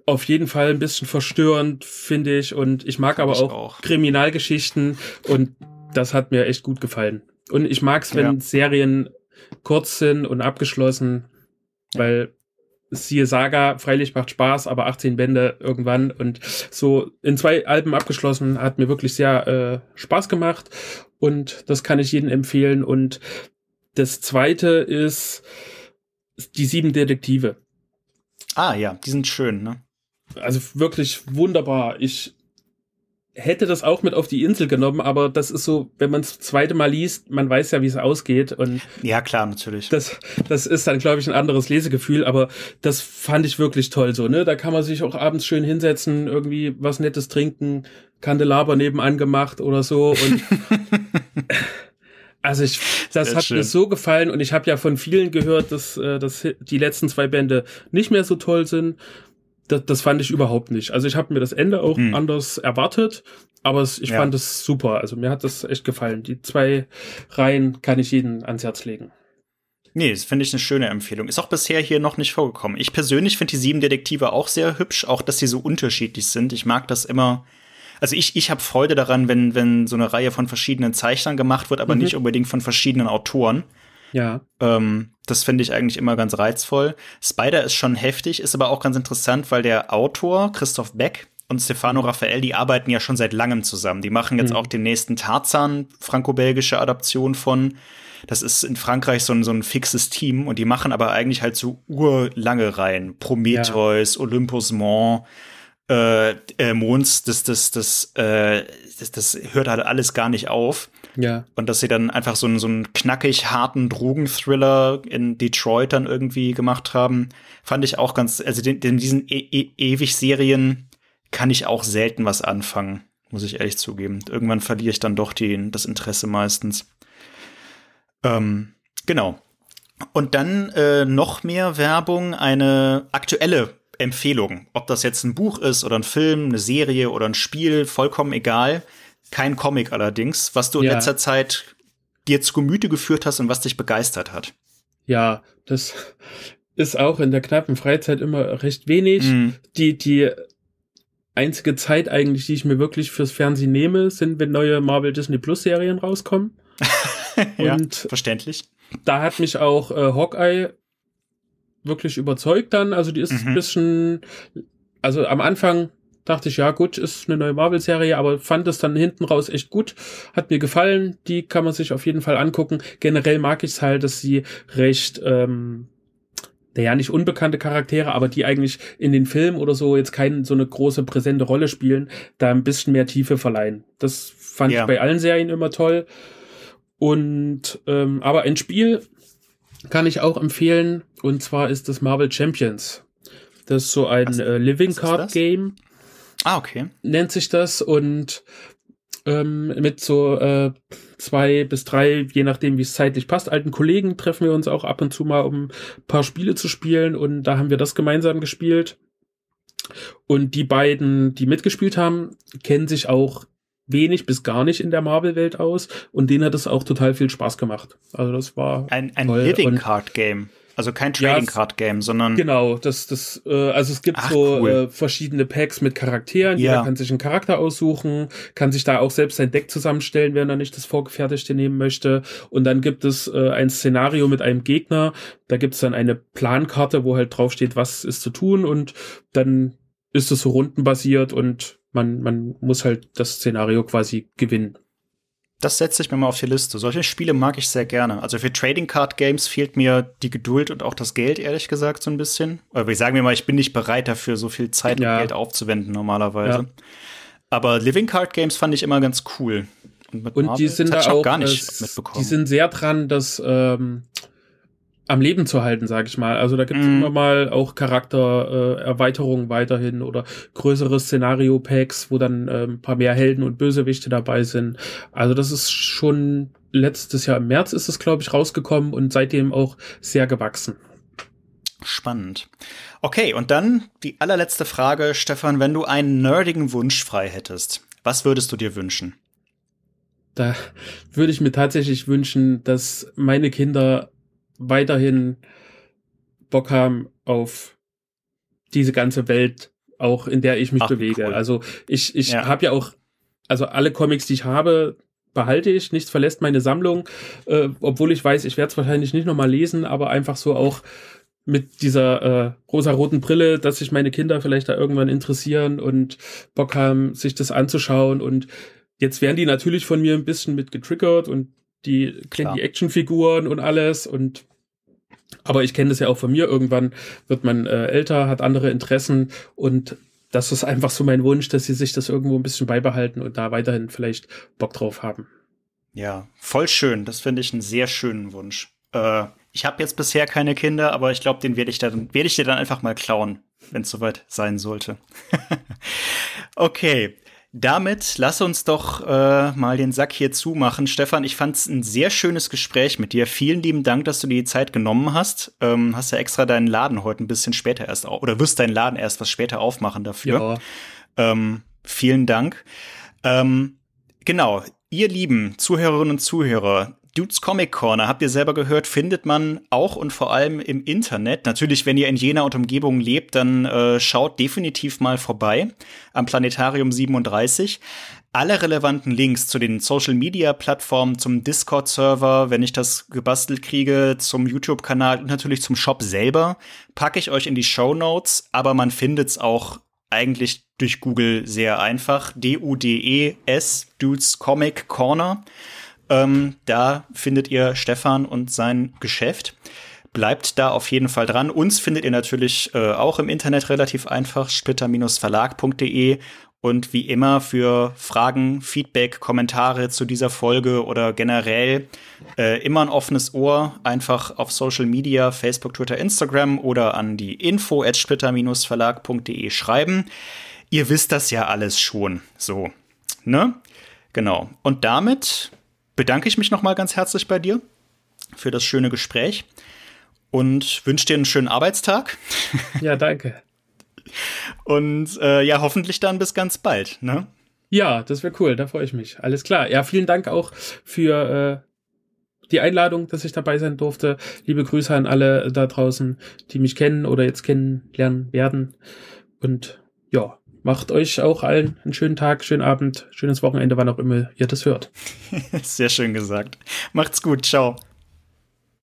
auf jeden Fall ein bisschen verstörend, finde ich. Und ich mag aber auch, auch, Kriminalgeschichten und das hat mir echt gut gefallen. Und ich mag es, wenn ja. Serien kurz sind und abgeschlossen, weil siehe Saga, freilich macht Spaß, aber 18 Bände irgendwann und so in zwei Alben abgeschlossen, hat mir wirklich sehr äh, Spaß gemacht und das kann ich jedem empfehlen. Und das zweite ist die sieben Detektive. Ah ja, die sind schön, ne? Also wirklich wunderbar. Ich hätte das auch mit auf die Insel genommen, aber das ist so, wenn man es zweite Mal liest, man weiß ja, wie es ausgeht und ja klar, natürlich. Das, das ist dann, glaube ich, ein anderes Lesegefühl, aber das fand ich wirklich toll so, ne? Da kann man sich auch abends schön hinsetzen, irgendwie was Nettes trinken, Kandelaber nebenan gemacht oder so und *laughs* Also ich, das Sehr hat schön. mir so gefallen und ich habe ja von vielen gehört, dass, äh, dass die letzten zwei Bände nicht mehr so toll sind das, das fand ich überhaupt nicht. Also ich habe mir das Ende auch hm. anders erwartet, aber es, ich ja. fand es super. Also mir hat das echt gefallen. Die zwei Reihen kann ich jeden ans Herz legen. Nee, das finde ich eine schöne Empfehlung. Ist auch bisher hier noch nicht vorgekommen. Ich persönlich finde die sieben Detektive auch sehr hübsch, auch dass sie so unterschiedlich sind. Ich mag das immer. Also ich, ich habe Freude daran, wenn, wenn so eine Reihe von verschiedenen Zeichnern gemacht wird, aber mhm. nicht unbedingt von verschiedenen Autoren. Ja. Ähm, das finde ich eigentlich immer ganz reizvoll. Spider ist schon heftig, ist aber auch ganz interessant, weil der Autor, Christoph Beck, und Stefano Raffael, die arbeiten ja schon seit langem zusammen. Die machen jetzt mhm. auch den nächsten Tarzan, franco-belgische Adaption von. Das ist in Frankreich so ein, so ein fixes Team und die machen aber eigentlich halt so urlange Reihen. Prometheus, ja. Olympus Mons, äh, äh, Mons, das, das, das, äh, das, das hört halt alles gar nicht auf. Ja. Und dass sie dann einfach so einen, so einen knackig harten Drogenthriller in Detroit dann irgendwie gemacht haben, fand ich auch ganz, also in, in diesen e e ewig Serien kann ich auch selten was anfangen, muss ich ehrlich zugeben. Irgendwann verliere ich dann doch die, das Interesse meistens. Ähm, genau. Und dann äh, noch mehr Werbung, eine aktuelle Empfehlung. Ob das jetzt ein Buch ist oder ein Film, eine Serie oder ein Spiel, vollkommen egal. Kein Comic allerdings, was du in ja. letzter Zeit dir zu Gemüte geführt hast und was dich begeistert hat. Ja, das *laughs* ist auch in der knappen Freizeit immer recht wenig. Mhm. Die, die einzige Zeit eigentlich, die ich mir wirklich fürs Fernsehen nehme, sind, wenn neue Marvel Disney Plus Serien rauskommen. *laughs* ja, und verständlich. Da hat mich auch äh, Hawkeye wirklich überzeugt dann. Also die ist mhm. ein bisschen, also am Anfang dachte ich, ja gut, ist eine neue Marvel-Serie, aber fand es dann hinten raus echt gut. Hat mir gefallen, die kann man sich auf jeden Fall angucken. Generell mag ich es halt, dass sie recht, ähm, naja, nicht unbekannte Charaktere, aber die eigentlich in den Filmen oder so jetzt keine so eine große präsente Rolle spielen, da ein bisschen mehr Tiefe verleihen. Das fand ja. ich bei allen Serien immer toll. Und ähm, aber ein Spiel kann ich auch empfehlen, und zwar ist das Marvel Champions. Das ist so ein äh, Living Card Game. Ah, okay. Nennt sich das und ähm, mit so äh, zwei bis drei, je nachdem, wie es zeitlich passt, alten Kollegen treffen wir uns auch ab und zu mal, um ein paar Spiele zu spielen und da haben wir das gemeinsam gespielt. Und die beiden, die mitgespielt haben, kennen sich auch wenig bis gar nicht in der Marvel-Welt aus und denen hat es auch total viel Spaß gemacht. Also das war ein, ein Living Card Game. Also kein Trading Card Game, sondern genau. Das das äh, also es gibt Ach, so cool. äh, verschiedene Packs mit Charakteren. Ja. Jeder kann sich einen Charakter aussuchen, kann sich da auch selbst sein Deck zusammenstellen, wenn er nicht das vorgefertigte nehmen möchte. Und dann gibt es äh, ein Szenario mit einem Gegner. Da gibt es dann eine Plankarte, wo halt drauf steht, was ist zu tun und dann ist es so rundenbasiert und man man muss halt das Szenario quasi gewinnen das setze ich mir mal auf die Liste. Solche Spiele mag ich sehr gerne. Also für Trading Card Games fehlt mir die Geduld und auch das Geld, ehrlich gesagt, so ein bisschen. Aber ich sage mir mal, ich bin nicht bereit dafür, so viel Zeit ja. und Geld aufzuwenden normalerweise. Ja. Aber Living Card Games fand ich immer ganz cool. Und, und die sind da auch, gar nicht mitbekommen. Die sind sehr dran, dass ähm, am Leben zu halten, sage ich mal. Also da gibt es mm. immer mal auch Charaktererweiterungen äh, weiterhin oder größere Szenario-Packs, wo dann äh, ein paar mehr Helden und Bösewichte dabei sind. Also das ist schon letztes Jahr im März ist es, glaube ich, rausgekommen und seitdem auch sehr gewachsen. Spannend. Okay, und dann die allerletzte Frage, Stefan, wenn du einen nerdigen Wunsch frei hättest, was würdest du dir wünschen? Da würde ich mir tatsächlich wünschen, dass meine Kinder weiterhin Bock haben auf diese ganze Welt, auch in der ich mich Ach, bewege. Cool. Also ich, ich ja. habe ja auch, also alle Comics, die ich habe, behalte ich, nichts verlässt meine Sammlung, äh, obwohl ich weiß, ich werde es wahrscheinlich nicht nochmal lesen, aber einfach so auch mit dieser äh, rosa-roten Brille, dass sich meine Kinder vielleicht da irgendwann interessieren und Bock haben, sich das anzuschauen. Und jetzt werden die natürlich von mir ein bisschen mit getriggert und die kennen die Actionfiguren und alles und aber ich kenne das ja auch von mir. Irgendwann wird man äh, älter, hat andere Interessen und das ist einfach so mein Wunsch, dass sie sich das irgendwo ein bisschen beibehalten und da weiterhin vielleicht Bock drauf haben. Ja, voll schön. Das finde ich einen sehr schönen Wunsch. Äh, ich habe jetzt bisher keine Kinder, aber ich glaube, den werde ich, dann, werd ich dir dann einfach mal klauen, wenn es soweit sein sollte. *laughs* okay. Damit lass uns doch äh, mal den Sack hier zumachen. Stefan, ich fand es ein sehr schönes Gespräch mit dir. Vielen lieben Dank, dass du dir die Zeit genommen hast. Ähm, hast ja extra deinen Laden heute ein bisschen später erst auf, oder wirst deinen Laden erst was später aufmachen dafür. Ja. Ähm, vielen Dank. Ähm, genau, ihr lieben Zuhörerinnen und Zuhörer, Dudes Comic Corner, habt ihr selber gehört, findet man auch und vor allem im Internet. Natürlich, wenn ihr in Jena und Umgebung lebt, dann äh, schaut definitiv mal vorbei am Planetarium 37. Alle relevanten Links zu den Social Media Plattformen, zum Discord Server, wenn ich das gebastelt kriege, zum YouTube Kanal und natürlich zum Shop selber, packe ich euch in die Show Notes, aber man findet's auch eigentlich durch Google sehr einfach. D-U-D-E-S, Dudes Comic Corner. Ähm, da findet ihr Stefan und sein Geschäft. Bleibt da auf jeden Fall dran. Uns findet ihr natürlich äh, auch im Internet relativ einfach, splitter-verlag.de. Und wie immer für Fragen, Feedback, Kommentare zu dieser Folge oder generell äh, immer ein offenes Ohr. Einfach auf Social Media, Facebook, Twitter, Instagram oder an die info at splitter-verlag.de schreiben. Ihr wisst das ja alles schon. So, ne? Genau. Und damit bedanke ich mich nochmal ganz herzlich bei dir für das schöne Gespräch und wünsche dir einen schönen Arbeitstag. Ja, danke. *laughs* und äh, ja, hoffentlich dann bis ganz bald, ne? Ja, das wäre cool, da freue ich mich. Alles klar. Ja, vielen Dank auch für äh, die Einladung, dass ich dabei sein durfte. Liebe Grüße an alle da draußen, die mich kennen oder jetzt kennenlernen werden. Und ja, Macht euch auch allen einen schönen Tag, schönen Abend, schönes Wochenende, wann auch immer ihr das hört. *laughs* Sehr schön gesagt. Macht's gut. Ciao.